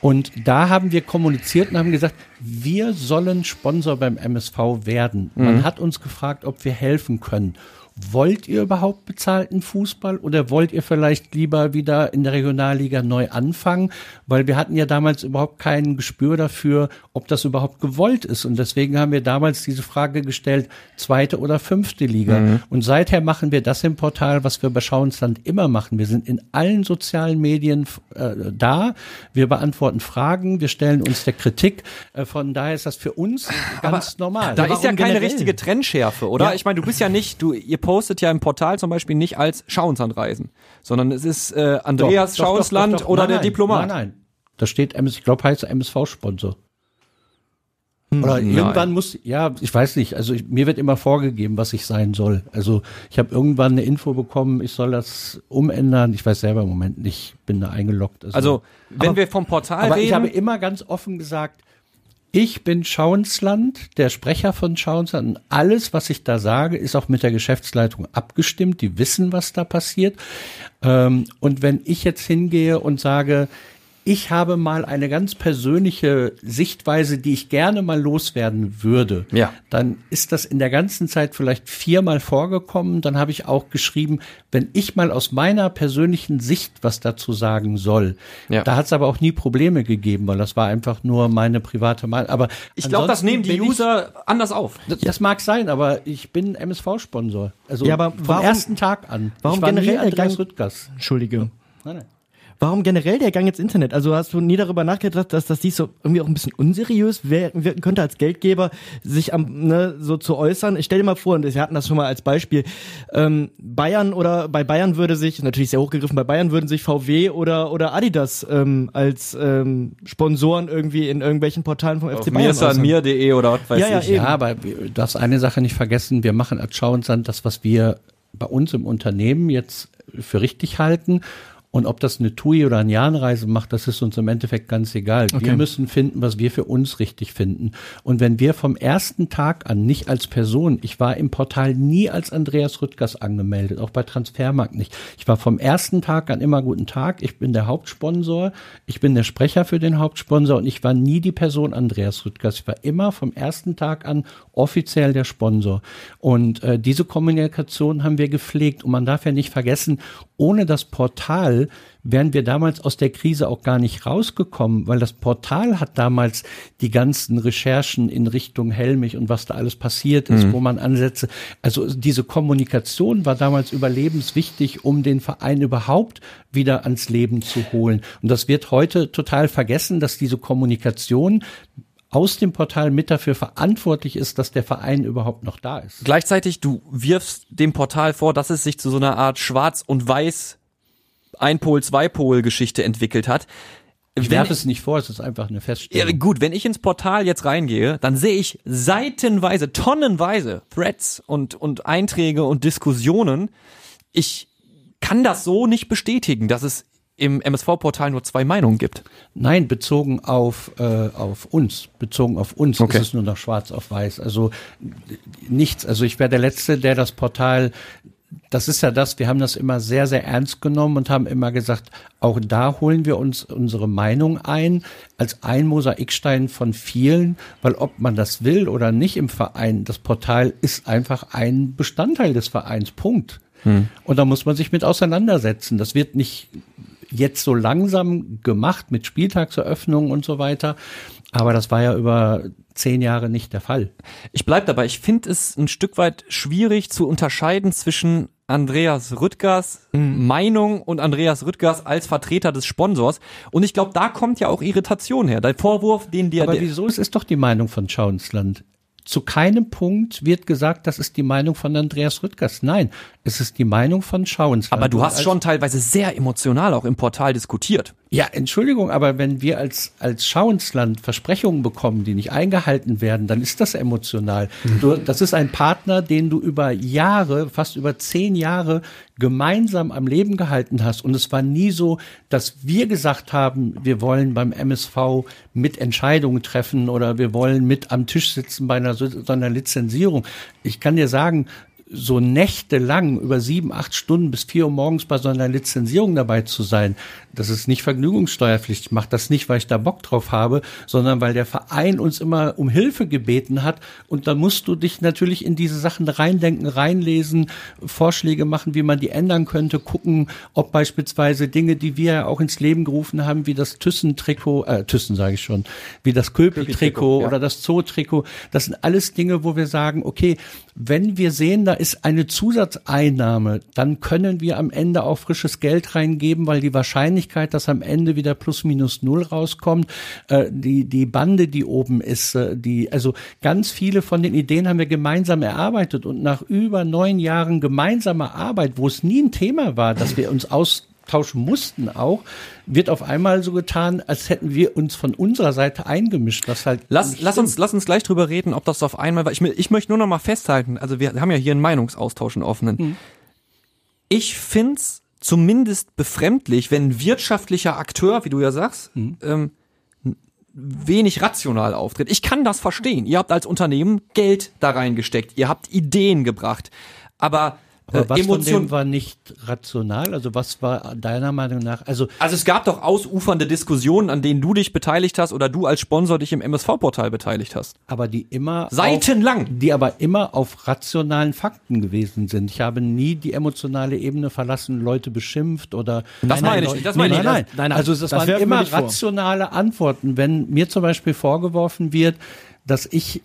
[SPEAKER 4] Und da haben wir kommuniziert und haben gesagt, wir sollen Sponsor beim MSV werden. Man hat uns gefragt, ob wir helfen können. Wollt ihr überhaupt bezahlten Fußball oder wollt ihr vielleicht lieber wieder in der Regionalliga neu anfangen? Weil wir hatten ja damals überhaupt kein Gespür dafür, ob das überhaupt gewollt ist. Und deswegen haben wir damals diese Frage gestellt, zweite oder fünfte Liga. Mhm. Und seither machen wir das im Portal, was wir bei Schauensland immer machen. Wir sind in allen sozialen Medien äh, da. Wir beantworten Fragen. Wir stellen uns der Kritik. Äh, von daher ist das für uns ganz
[SPEAKER 3] Aber
[SPEAKER 4] normal.
[SPEAKER 3] Da ist ja keine generell? richtige Trennschärfe, oder? Ja. Ich meine, du bist ja nicht, du, ihr postet ja im Portal zum Beispiel nicht als Schauenslandreisen, sondern es ist äh, Andreas doch, Schauensland doch, doch, oder nein, der Diplomat.
[SPEAKER 4] Nein, nein. Da steht, ich glaube, heißt MSV-Sponsor. Hm, oder Nein. irgendwann muss, ja, ich weiß nicht, also ich, mir wird immer vorgegeben, was ich sein soll. Also ich habe irgendwann eine Info bekommen, ich soll das umändern. Ich weiß selber im Moment nicht, bin da eingeloggt.
[SPEAKER 3] Also, also wenn aber, wir vom Portal
[SPEAKER 4] aber
[SPEAKER 3] reden.
[SPEAKER 4] ich habe immer ganz offen gesagt, ich bin Schauensland, der Sprecher von Schauensland. Und alles, was ich da sage, ist auch mit der Geschäftsleitung abgestimmt. Die wissen, was da passiert. Ähm, und wenn ich jetzt hingehe und sage, ich habe mal eine ganz persönliche Sichtweise, die ich gerne mal loswerden würde. Ja. Dann ist das in der ganzen Zeit vielleicht viermal vorgekommen. Dann habe ich auch geschrieben, wenn ich mal aus meiner persönlichen Sicht was dazu sagen soll. Ja. Da hat es aber auch nie Probleme gegeben, weil das war einfach nur meine private Meinung. Aber
[SPEAKER 3] ich glaube, das nehmen die User ich, anders auf.
[SPEAKER 4] Das, das, mag sein, aber ich bin MSV-Sponsor. Also
[SPEAKER 5] ja, aber
[SPEAKER 4] vom
[SPEAKER 5] warum,
[SPEAKER 4] ersten Tag an.
[SPEAKER 5] Warum ich war generell
[SPEAKER 4] Andreas Rüttgers.
[SPEAKER 5] Entschuldige. Nein, nein. Warum generell der Gang ins Internet? Also hast du nie darüber nachgedacht, dass das dies so irgendwie auch ein bisschen unseriös wirken könnte als Geldgeber, sich am, ne, so zu äußern? Ich stell dir mal vor, und wir hatten das schon mal als Beispiel, ähm, Bayern oder bei Bayern würde sich, natürlich sehr hochgegriffen, bei Bayern würden sich VW oder, oder Adidas ähm, als ähm, Sponsoren irgendwie in irgendwelchen Portalen vom FC Bayern
[SPEAKER 3] äußern. mir.de oder was weiß
[SPEAKER 4] ja, ja,
[SPEAKER 3] ich.
[SPEAKER 4] Eben. Ja, aber du darfst eine Sache nicht vergessen, wir machen als Schauensland das, was wir bei uns im Unternehmen jetzt für richtig halten und ob das eine TUI oder eine Jahnreise macht, das ist uns im Endeffekt ganz egal. Okay. Wir müssen finden, was wir für uns richtig finden. Und wenn wir vom ersten Tag an, nicht als Person, ich war im Portal nie als Andreas Rüttgers angemeldet, auch bei Transfermarkt nicht. Ich war vom ersten Tag an immer guten Tag. Ich bin der Hauptsponsor. Ich bin der Sprecher für den Hauptsponsor und ich war nie die Person Andreas Rüttgers. Ich war immer vom ersten Tag an offiziell der Sponsor. Und äh, diese Kommunikation haben wir gepflegt. Und man darf ja nicht vergessen, ohne das Portal wären wir damals aus der Krise auch gar nicht rausgekommen, weil das Portal hat damals die ganzen Recherchen in Richtung Helmich und was da alles passiert ist, mhm. wo man ansetze. Also diese Kommunikation war damals überlebenswichtig, um den Verein überhaupt wieder ans Leben zu holen. Und das wird heute total vergessen, dass diese Kommunikation aus dem Portal mit dafür verantwortlich ist, dass der Verein überhaupt noch da ist.
[SPEAKER 3] Gleichzeitig, du wirfst dem Portal vor, dass es sich zu so einer Art Schwarz und Weiß Einpol, Zweipol Geschichte entwickelt hat.
[SPEAKER 4] Ich werfe es nicht vor, es ist einfach eine Feststellung.
[SPEAKER 3] Ja, gut, wenn ich ins Portal jetzt reingehe, dann sehe ich seitenweise, tonnenweise Threads und, und Einträge und Diskussionen. Ich kann das so nicht bestätigen, dass es im MSV-Portal nur zwei Meinungen gibt.
[SPEAKER 4] Nein, bezogen auf, äh, auf uns. Bezogen auf uns okay. ist es nur noch schwarz auf weiß. Also nichts. Also ich wäre der Letzte, der das Portal das ist ja das, wir haben das immer sehr, sehr ernst genommen und haben immer gesagt, auch da holen wir uns unsere Meinung ein, als ein Mosaikstein von vielen, weil ob man das will oder nicht im Verein, das Portal ist einfach ein Bestandteil des Vereins, Punkt. Hm. Und da muss man sich mit auseinandersetzen. Das wird nicht jetzt so langsam gemacht mit Spieltagseröffnungen und so weiter. Aber das war ja über zehn Jahre nicht der Fall.
[SPEAKER 3] Ich bleib dabei. Ich finde es ein Stück weit schwierig zu unterscheiden zwischen Andreas Rüttgers mhm. Meinung und Andreas Rüttgers als Vertreter des Sponsors. Und ich glaube, da kommt ja auch Irritation her. Der Vorwurf, den dir.
[SPEAKER 4] Aber wieso? Es ist doch die Meinung von Schauensland. Zu keinem Punkt wird gesagt, das ist die Meinung von Andreas Rüttgers. Nein, es ist die Meinung von Schauensland.
[SPEAKER 3] Aber du hast schon teilweise sehr emotional auch im Portal diskutiert.
[SPEAKER 4] Ja, Entschuldigung, aber wenn wir als, als Schauensland Versprechungen bekommen, die nicht eingehalten werden, dann ist das emotional. Mhm. Du, das ist ein Partner, den du über Jahre, fast über zehn Jahre gemeinsam am Leben gehalten hast. Und es war nie so, dass wir gesagt haben, wir wollen beim MSV mit Entscheidungen treffen oder wir wollen mit am Tisch sitzen bei einer, so einer Lizenzierung. Ich kann dir sagen, so nächtelang über sieben, acht Stunden bis vier Uhr morgens bei so einer Lizenzierung dabei zu sein, das ist nicht vergnügungssteuerpflichtig. Ich mache das nicht, weil ich da Bock drauf habe, sondern weil der Verein uns immer um Hilfe gebeten hat. Und da musst du dich natürlich in diese Sachen reindenken, reinlesen, Vorschläge machen, wie man die ändern könnte, gucken, ob beispielsweise Dinge, die wir ja auch ins Leben gerufen haben, wie das Thyssen-Trikot, äh, Thyssen sage ich schon, wie das Köpi-Trikot
[SPEAKER 3] ja.
[SPEAKER 4] oder das Zoo-Trikot, das sind alles Dinge, wo wir sagen, okay, wenn wir sehen, da ist eine Zusatzeinnahme, dann können wir am Ende auch frisches Geld reingeben, weil die Wahrscheinlichkeit, dass am Ende wieder plus minus null rauskommt, äh, die, die Bande, die oben ist, äh, die, also ganz viele von den Ideen haben wir gemeinsam erarbeitet und nach über neun Jahren gemeinsamer Arbeit, wo es nie ein Thema war, dass wir uns aus austauschen mussten auch, wird auf einmal so getan, als hätten wir uns von unserer Seite eingemischt, was halt
[SPEAKER 3] Lass, lass uns, lass uns gleich drüber reden, ob das auf einmal war. Ich, ich möchte nur noch mal festhalten, also wir haben ja hier einen Meinungsaustausch, einen offenen.
[SPEAKER 4] Mhm.
[SPEAKER 3] Ich find's zumindest befremdlich, wenn ein wirtschaftlicher Akteur, wie du ja sagst,
[SPEAKER 4] Mhm.
[SPEAKER 3] ähm, wenig rational auftritt. Ich kann das verstehen. Ihr habt als Unternehmen Geld da reingesteckt. Ihr habt Ideen gebracht. Aber,
[SPEAKER 4] Aber
[SPEAKER 3] äh,
[SPEAKER 4] was von
[SPEAKER 3] Emotion,
[SPEAKER 4] dem war nicht rational? Also was war deiner Meinung nach? Also
[SPEAKER 3] also es gab doch ausufernde Diskussionen, an denen du dich beteiligt hast oder du als Sponsor dich im MSV-Portal beteiligt hast.
[SPEAKER 4] aber die immer
[SPEAKER 3] Seitenlang.
[SPEAKER 4] auf, die aber immer auf rationalen Fakten gewesen sind. Ich habe nie die emotionale Ebene verlassen, Leute beschimpft oder
[SPEAKER 3] Das
[SPEAKER 5] Nein,
[SPEAKER 3] meine ich nicht. Das
[SPEAKER 4] nein,
[SPEAKER 3] meine
[SPEAKER 4] nein, nein,
[SPEAKER 5] nein, nein,
[SPEAKER 4] Also es
[SPEAKER 5] das
[SPEAKER 4] waren immer
[SPEAKER 5] vor.
[SPEAKER 4] rationale Antworten. Wenn mir zum Beispiel vorgeworfen wird, dass ich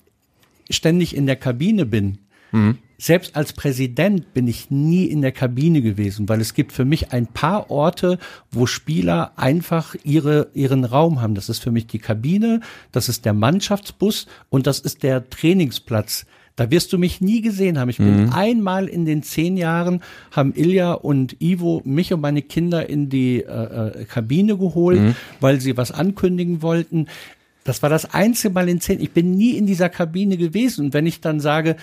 [SPEAKER 4] ständig in der Kabine bin,
[SPEAKER 3] Mhm.
[SPEAKER 4] Selbst als Präsident bin ich nie in der Kabine gewesen, weil es gibt für mich ein paar Orte, wo Spieler einfach ihre, ihren Raum haben. Das ist für mich die Kabine, das ist der Mannschaftsbus und das ist der Trainingsplatz. Da wirst du mich nie gesehen haben. Ich bin einmal in den zehn Jahren, haben Ilja und Ivo mich und meine Kinder in die äh, äh, Kabine geholt, weil sie was ankündigen wollten. Das war das einzige Mal in zehn. Ich bin nie in dieser Kabine gewesen. Und wenn ich dann sage,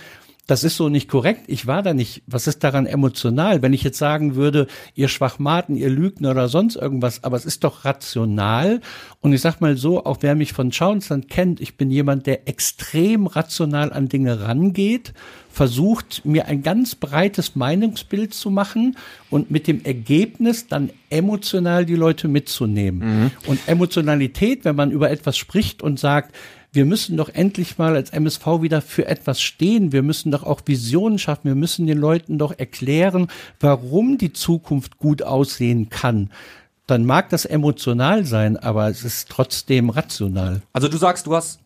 [SPEAKER 4] das ist so nicht korrekt. Ich war da nicht. Was ist daran emotional? Wenn ich jetzt sagen würde, ihr Schwachmaten, ihr Lügner oder sonst irgendwas, aber es ist doch rational. Und ich sag mal so, auch wer mich von Schauensland kennt, ich bin jemand, der extrem rational an Dinge rangeht, versucht, mir ein ganz breites Meinungsbild zu machen und mit dem Ergebnis dann emotional die Leute mitzunehmen. Und Emotionalität, wenn man über etwas spricht und sagt, wir müssen doch endlich mal als MSV wieder für etwas stehen. Wir müssen doch auch Visionen schaffen. Wir müssen den Leuten doch erklären, warum die Zukunft gut aussehen kann. Dann mag das emotional sein, aber es ist trotzdem rational.
[SPEAKER 3] Also du sagst, du hast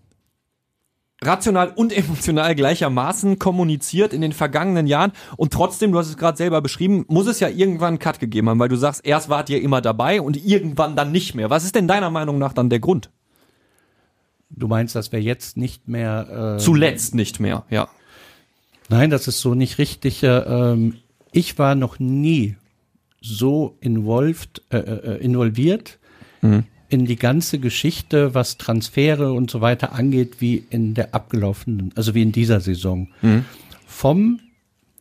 [SPEAKER 3] rational und emotional gleichermaßen kommuniziert in den vergangenen Jahren und trotzdem, du hast es gerade selber beschrieben, muss es ja irgendwann einen Cut gegeben haben, weil du sagst, erst wart ihr immer dabei und irgendwann dann nicht mehr. Was ist denn deiner Meinung nach dann der Grund?
[SPEAKER 4] Du meinst, dass wir jetzt nicht mehr. Äh,
[SPEAKER 3] Zuletzt nicht mehr, ja.
[SPEAKER 4] Nein, das ist so nicht richtig. Äh, ähm, ich war noch nie so involved, äh, äh, involviert in die ganze Geschichte, was Transfere und so weiter angeht, wie in der abgelaufenen, also wie in dieser Saison. Vom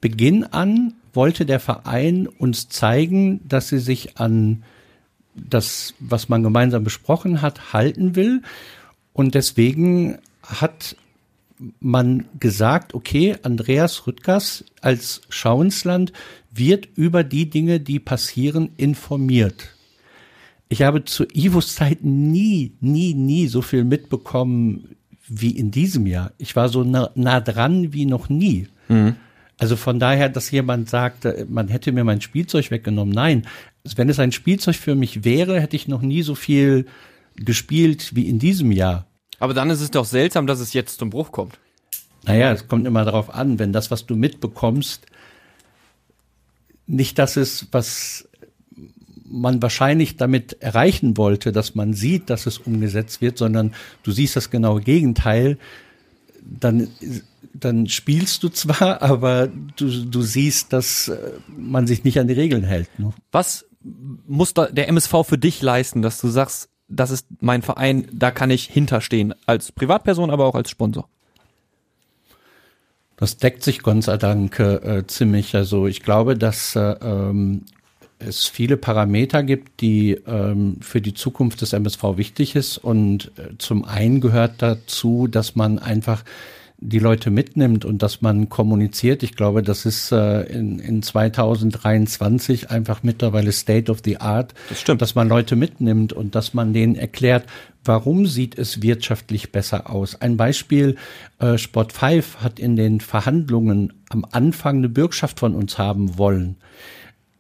[SPEAKER 4] Beginn an wollte der Verein uns zeigen, dass sie sich an das, was man gemeinsam besprochen hat, halten will. Und deswegen hat man gesagt, okay, Andreas Rüttgers als Schauensland wird über die Dinge, die passieren, informiert. Ich habe zu Ivos Zeit nie, nie, nie so viel mitbekommen wie in diesem Jahr. Ich war so nah, nah dran wie noch nie. Also von daher, dass jemand sagt, äh, man hätte mir mein Spielzeug weggenommen. Nein, wenn es ein Spielzeug für mich wäre, hätte ich noch nie so viel gespielt wie in diesem Jahr.
[SPEAKER 3] Aber dann ist es doch seltsam, dass es jetzt zum Bruch kommt.
[SPEAKER 4] Naja, es kommt immer darauf an, wenn das, was du mitbekommst, nicht das ist, was man wahrscheinlich damit erreichen wollte, dass man sieht, dass es umgesetzt wird, sondern du siehst das genaue Gegenteil, dann, dann spielst du zwar, <laughs> aber du, du siehst, dass äh, man sich nicht an die Regeln hält. Ne?
[SPEAKER 3] Was muss der MSV für dich leisten, dass du sagst, das ist mein Verein, da kann ich hinterstehen, als Privatperson, aber auch als Sponsor?
[SPEAKER 4] Das deckt sich Gott sei Dank äh, ziemlich. Also ich glaube, dass äh, ähm, es viele Parameter gibt, die ähm, für die Zukunft des MSV wichtig ist. Und äh, zum einen gehört dazu, dass man einfach die Leute mitnimmt und dass man kommuniziert. Ich glaube, das ist äh, in, in 2023 einfach mittlerweile State of the Art,
[SPEAKER 3] das stimmt.
[SPEAKER 4] dass man Leute mitnimmt und dass man denen erklärt, warum sieht es wirtschaftlich besser aus. Ein Beispiel, äh, Sport 5 hat in den Verhandlungen am Anfang eine Bürgschaft von uns haben wollen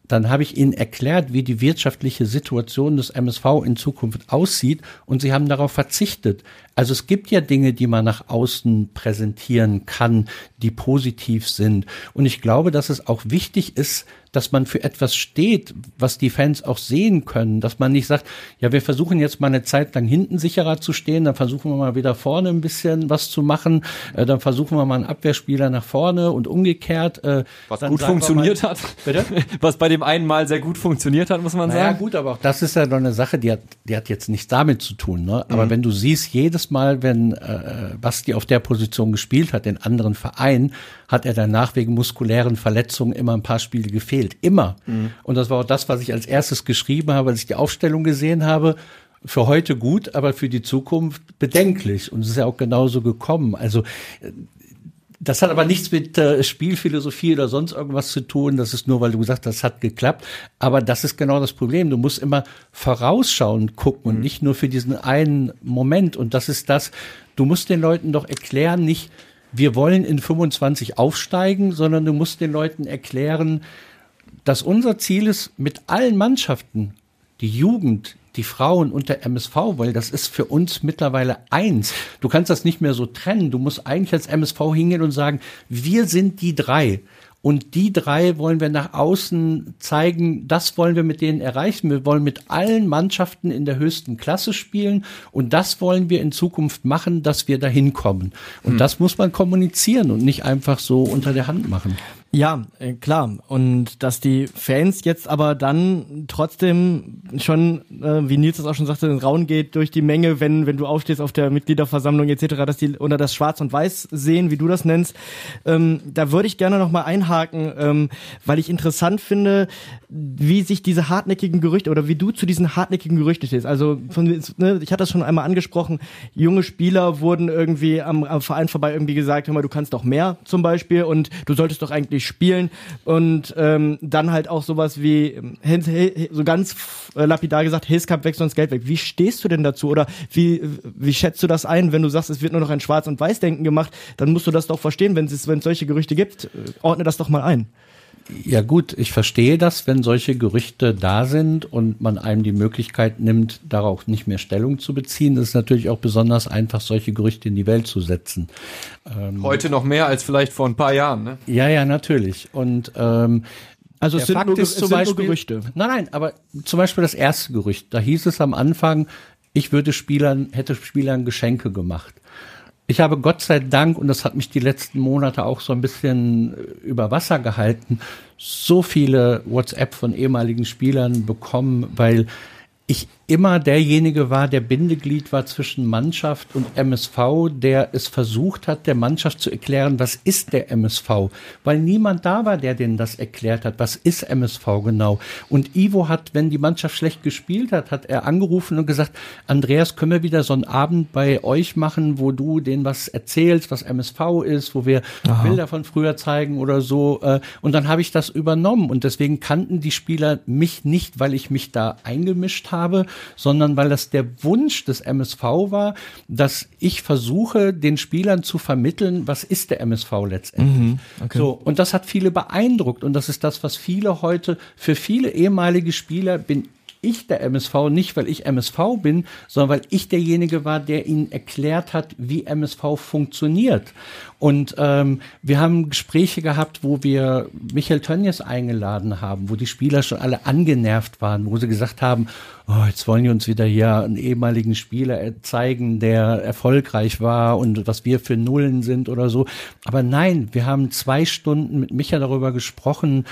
[SPEAKER 4] dann habe ich ihnen erklärt, wie die wirtschaftliche Situation des MSV in Zukunft aussieht und sie haben darauf verzichtet. Also es gibt ja Dinge, die man nach außen präsentieren kann, die positiv sind. Und ich glaube, dass es auch wichtig ist, dass man für etwas steht, was die Fans auch sehen können, dass man nicht sagt, ja, wir versuchen jetzt mal eine Zeit lang hinten sicherer zu stehen, dann versuchen wir mal wieder vorne ein bisschen was zu machen, äh, dann versuchen wir mal einen Abwehrspieler nach vorne und umgekehrt.
[SPEAKER 3] Äh, was gut funktioniert mal, hat. Bitte? <laughs> Was bei dem einen Mal sehr gut funktioniert hat, muss man naja, sagen.
[SPEAKER 4] Ja gut, aber auch das ist ja doch eine Sache, die hat, die hat jetzt nichts damit zu tun. Ne? Aber mhm. wenn du siehst, jedes Mal, wenn äh, Basti auf der Position gespielt hat, in anderen Vereinen, hat er danach wegen muskulären Verletzungen immer ein paar Spiele gefehlt. Immer. Mhm. Und das war auch das, was ich als erstes geschrieben habe, als ich die Aufstellung gesehen habe. Für heute gut, aber für die Zukunft bedenklich. Und es ist ja auch genauso gekommen. Also das hat aber nichts mit äh, Spielphilosophie oder sonst irgendwas zu tun. Das ist nur, weil du gesagt hast, das hat geklappt. Aber das ist genau das Problem. Du musst immer vorausschauend gucken und mhm. nicht nur für diesen einen Moment. Und das ist das, du musst den Leuten doch erklären, nicht, wir wollen in 25 aufsteigen, sondern du musst den Leuten erklären, dass unser Ziel ist, mit allen Mannschaften, die Jugend, die Frauen und der MSV, weil das ist für uns mittlerweile eins. Du kannst das nicht mehr so trennen. Du musst eigentlich als MSV hingehen und sagen, wir sind die drei. Und die drei wollen wir nach außen zeigen, das wollen wir mit denen erreichen. Wir wollen mit allen Mannschaften in der höchsten Klasse spielen und das wollen wir in Zukunft machen, dass wir dahin kommen. Und hm. das muss man kommunizieren und nicht einfach so unter der Hand machen.
[SPEAKER 5] Ja, äh, klar. Und dass die Fans jetzt aber dann trotzdem schon, äh, wie Nils das auch schon sagte, den Raun geht durch die Menge, wenn, wenn du aufstehst auf der Mitgliederversammlung etc., dass die unter das Schwarz und Weiß sehen, wie du das nennst. Ähm, da würde ich gerne nochmal einhaken, ähm, weil ich interessant finde, wie sich diese hartnäckigen Gerüchte oder wie du zu diesen hartnäckigen Gerüchten stehst. Also von, ne, ich hatte das schon einmal angesprochen, junge Spieler wurden irgendwie am, am Verein vorbei irgendwie gesagt, hör mal, du kannst doch mehr zum Beispiel und du solltest doch eigentlich spielen und ähm, dann halt auch sowas wie ähm, so ganz äh, lapidar gesagt, Hillscup weg, sonst Geld weg. Wie stehst du denn dazu oder wie, wie schätzt du das ein, wenn du sagst, es wird nur noch ein Schwarz- und Weiß-Denken gemacht, dann musst du das doch verstehen, wenn es wenn es solche Gerüchte gibt, äh, ordne das doch mal ein.
[SPEAKER 4] Ja gut, ich verstehe das, wenn solche Gerüchte da sind und man einem die Möglichkeit nimmt, darauf nicht mehr Stellung zu beziehen. Das ist natürlich auch besonders einfach, solche Gerüchte in die Welt zu setzen.
[SPEAKER 3] Ähm, Heute noch mehr als vielleicht vor ein paar Jahren, ne?
[SPEAKER 4] Ja, ja, natürlich. Und ähm,
[SPEAKER 5] also es sind, Fakt nur, ist zum Beispiel, Gerüchte.
[SPEAKER 4] Nein, nein, aber zum Beispiel das erste Gerücht. Da hieß es am Anfang, ich würde Spielern, hätte Spielern Geschenke gemacht. Ich habe Gott sei Dank, und das hat mich die letzten Monate auch so ein bisschen äh, über Wasser gehalten, so viele WhatsApp von ehemaligen Spielern bekommen, weil ich immer derjenige war, der Bindeglied war zwischen Mannschaft und MSV, der es versucht hat, der Mannschaft zu erklären, was ist der MSV, weil niemand da war, der denen das erklärt hat, was ist MSV genau. Und Ivo hat, wenn die Mannschaft schlecht gespielt hat, hat er angerufen und gesagt, Andreas, können wir wieder so einen Abend bei euch machen, wo du denen was erzählst, was MSV ist, wo wir Aha. Bilder von früher zeigen oder so. Äh, und dann habe ich das übernommen und deswegen kannten die Spieler mich nicht, weil ich mich da eingemischt habe, sondern weil das der Wunsch des MSV war, dass ich versuche, den Spielern zu vermitteln, was ist der MSV letztendlich. Mhm, okay. So, und das hat viele beeindruckt und das ist das, was viele heute, für viele ehemalige Spieler bin ich der MSV nicht, weil ich MSV bin, sondern weil ich derjenige war, der ihnen erklärt hat, wie MSV funktioniert. Und ähm, wir haben Gespräche gehabt, wo wir Michael Tönnies eingeladen haben, wo die Spieler schon alle angenervt waren, wo sie gesagt haben, oh, jetzt wollen die uns wieder hier einen ehemaligen Spieler zeigen, der erfolgreich war und was wir für Nullen sind oder so. Aber nein, wir haben zwei Stunden mit Michael darüber gesprochen,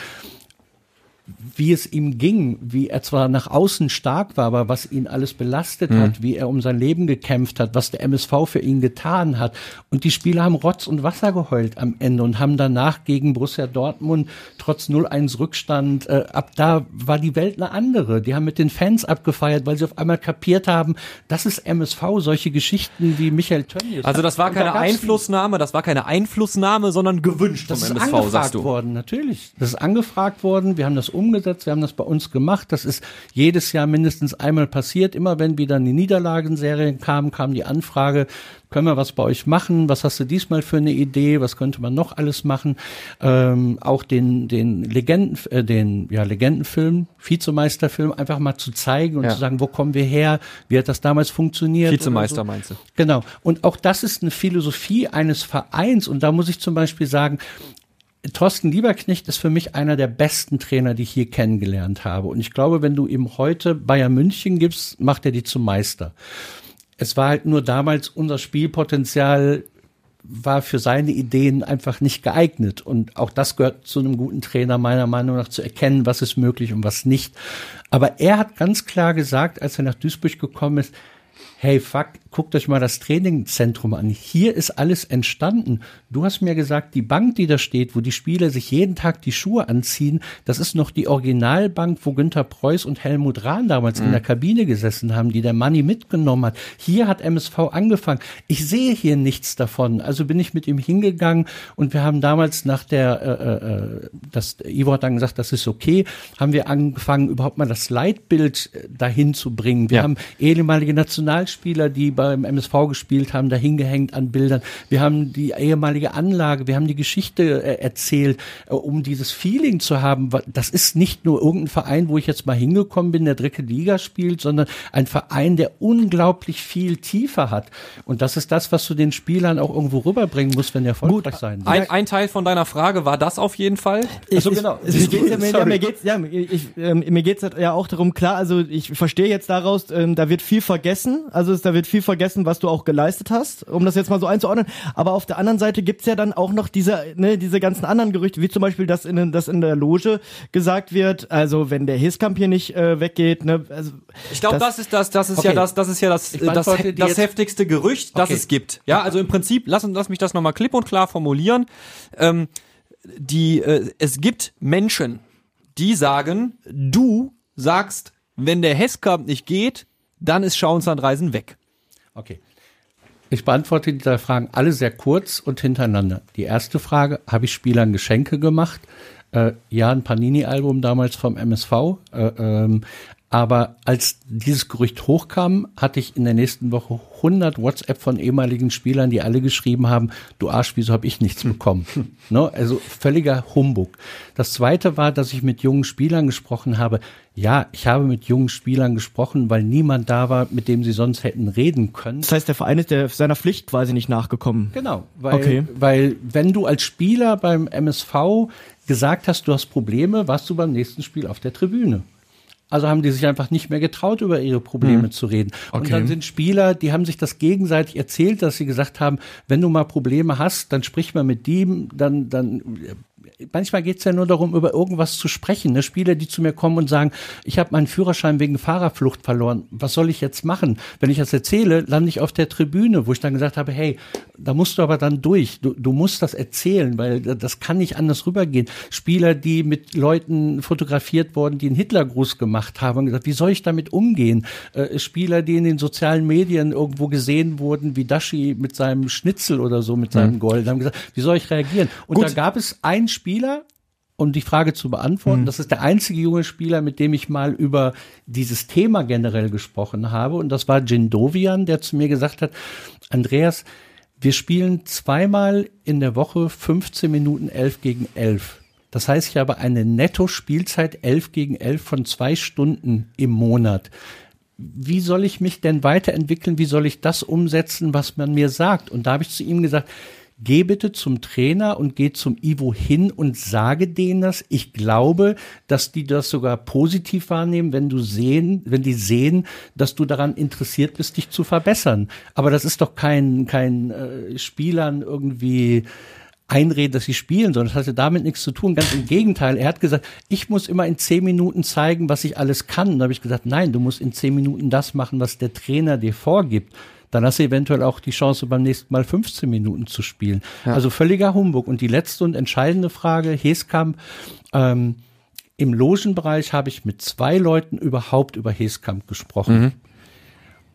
[SPEAKER 4] wie es ihm ging, wie er zwar nach außen stark war, aber was ihn alles belastet mhm. hat, wie er um sein Leben gekämpft hat, was der MSV für ihn getan hat. Und die Spieler haben Rotz und Wasser geheult am Ende und haben danach gegen Borussia Dortmund trotz 0-1 Rückstand, äh, ab da war die Welt eine andere. Die haben mit den Fans abgefeiert, weil sie auf einmal kapiert haben, das ist MSV, solche Geschichten wie Michael Tönnies.
[SPEAKER 3] Also das war keine da Einflussnahme, das war keine Einflussnahme, sondern gewünscht
[SPEAKER 4] das
[SPEAKER 3] vom
[SPEAKER 4] MSV, sagst du. worden, natürlich. Das ist angefragt worden, wir haben das umgesetzt, wir haben das bei uns gemacht. Das ist jedes Jahr mindestens einmal passiert. Immer wenn wieder eine Niederlagenserie kam, kam die Anfrage, können wir was bei euch machen? Was hast du diesmal für eine Idee? Was könnte man noch alles machen? Ähm, auch den, den Legenden, äh, den ja, Legendenfilm, Vizemeisterfilm einfach mal zu zeigen und ja. zu sagen, wo kommen wir her? Wie hat das damals funktioniert?
[SPEAKER 3] Vizemeister so. meinst du?
[SPEAKER 4] Genau. Und auch das ist eine Philosophie eines Vereins. Und da muss ich zum Beispiel sagen, Thorsten Lieberknecht ist für mich einer der besten Trainer, die ich hier kennengelernt habe. Und ich glaube, wenn du ihm heute Bayern München gibst, macht er die zum Meister. Es war halt nur damals unser Spielpotenzial war für seine Ideen einfach nicht geeignet. Und auch das gehört zu einem guten Trainer meiner Meinung nach zu erkennen, was ist möglich und was nicht. Aber er hat ganz klar gesagt, als er nach Duisburg gekommen ist, hey, fuck, guckt euch mal das Trainingzentrum an. Hier ist alles entstanden. Du hast mir gesagt, die Bank, die da steht, wo die Spieler sich jeden Tag die Schuhe anziehen, das ist noch die Originalbank, wo Günther Preuß und Helmut Rahn damals mhm. in der Kabine gesessen haben, die der Money mitgenommen hat. Hier hat MSV angefangen. Ich sehe hier nichts davon. Also bin ich mit ihm hingegangen und wir haben damals nach der, äh, äh, das Ivo hat dann gesagt, das ist okay, haben wir angefangen, überhaupt mal das Leitbild äh, dahin zu bringen. Wir ja. haben ehemalige Nationalspieler, die bei beim MSV gespielt haben, da hingehängt an Bildern. Wir haben die ehemalige Anlage, wir haben die Geschichte äh, erzählt, äh, um dieses Feeling zu haben. Das ist nicht nur irgendein Verein, wo ich jetzt mal hingekommen bin, der dritte Liga spielt, sondern ein Verein, der unglaublich viel tiefer hat. Und das ist das, was du den Spielern auch irgendwo rüberbringen musst, wenn die erfolgreich Gut, sein
[SPEAKER 3] ein, ein, Teil von deiner Frage war das auf jeden Fall.
[SPEAKER 5] Ich, also genau. Ich, <laughs> ja, mir geht's, ja, ich, ähm, mir geht's ja auch darum, klar, also ich verstehe jetzt daraus, ähm, da wird viel vergessen, also da wird viel vergessen was du auch geleistet hast, um das jetzt mal so einzuordnen. Aber auf der anderen Seite gibt's ja dann auch noch diese, ne, diese ganzen anderen Gerüchte, wie zum Beispiel, dass in, dass in der Loge gesagt wird, also wenn der Hiskamp hier nicht äh, weggeht, ne, also
[SPEAKER 3] ich glaube, das, das, ist das, das ist okay. ja das, das ist ja das, das, das, das heftigste Gerücht, okay. das es gibt. Ja, also im Prinzip, lass, lass mich das nochmal klipp und klar formulieren. Ähm, die, äh, es gibt Menschen, die sagen, du sagst, wenn der Hesskamp nicht geht, dann ist Schauenslandreisen weg.
[SPEAKER 4] Okay. Ich beantworte die drei Fragen alle sehr kurz und hintereinander. Die erste Frage, habe ich Spielern Geschenke gemacht? Äh, ja, ein Panini-Album damals vom MSV. Äh, ähm, aber als dieses Gerücht hochkam, hatte ich in der nächsten Woche 100 WhatsApp von ehemaligen Spielern, die alle geschrieben haben, du Arsch, wieso habe ich nichts bekommen? <laughs> ne? Also völliger Humbug. Das zweite war, dass ich mit jungen Spielern gesprochen habe. Ja, ich habe mit jungen Spielern gesprochen, weil niemand da war, mit dem sie sonst hätten reden können.
[SPEAKER 5] Das heißt, der Verein ist der, seiner Pflicht quasi nicht nachgekommen.
[SPEAKER 4] Genau, weil, okay. weil wenn du als Spieler beim MSV gesagt hast, du hast Probleme, warst du beim nächsten Spiel auf der Tribüne. Also haben die sich einfach nicht mehr getraut, über ihre Probleme hm. zu reden. Okay. Und dann sind Spieler, die haben sich das gegenseitig erzählt, dass sie gesagt haben, wenn du mal Probleme hast, dann sprich mal mit dem, dann, dann manchmal geht's ja nur darum, über irgendwas zu sprechen. Ne? Spieler, die zu mir kommen und sagen, ich habe meinen Führerschein wegen Fahrerflucht verloren. Was soll ich jetzt machen? Wenn ich das erzähle, lande ich auf der Tribüne, wo ich dann gesagt habe, hey, da musst du aber dann durch. Du, du musst das erzählen, weil das kann nicht anders rübergehen. Spieler, die mit Leuten fotografiert wurden, die einen Hitlergruß gemacht haben, haben gesagt, wie soll ich damit umgehen? Äh, Spieler, die in den sozialen Medien irgendwo gesehen wurden, wie Dashi mit seinem Schnitzel oder so, mit seinem mhm. Gold, haben gesagt, wie soll ich reagieren? Und Gut. da gab es ein Spieler, um die Frage zu beantworten, mhm. das ist der einzige junge Spieler, mit dem ich mal über dieses Thema generell gesprochen habe. Und das war Jindovian, der zu mir gesagt hat, Andreas, wir spielen zweimal in der Woche 15 Minuten 11 gegen 11. Das heißt, ich habe eine Netto-Spielzeit 11 gegen 11 von zwei Stunden im Monat. Wie soll ich mich denn weiterentwickeln? Wie soll ich das umsetzen, was man mir sagt? Und da habe ich zu ihm gesagt, geh bitte zum Trainer und geh zum Ivo hin und sage denen das. Ich glaube, dass die das sogar positiv wahrnehmen, wenn du sehen, wenn die sehen, dass du daran interessiert bist, dich zu verbessern. Aber das ist doch kein, kein äh, Spielern irgendwie einreden, dass sie spielen, sondern das hatte damit nichts zu tun. Ganz im Gegenteil. Er hat gesagt, ich muss immer in zehn Minuten zeigen, was ich alles kann. Und da habe ich gesagt, nein, du musst in zehn Minuten das machen, was der Trainer dir vorgibt. Dann hast du eventuell auch die Chance, beim nächsten Mal 15 Minuten zu spielen. Ja. Also völliger Humbug. Und die letzte und entscheidende Frage, Heskamp, ähm, im Logenbereich habe ich mit zwei Leuten überhaupt über Heskamp gesprochen. Mhm.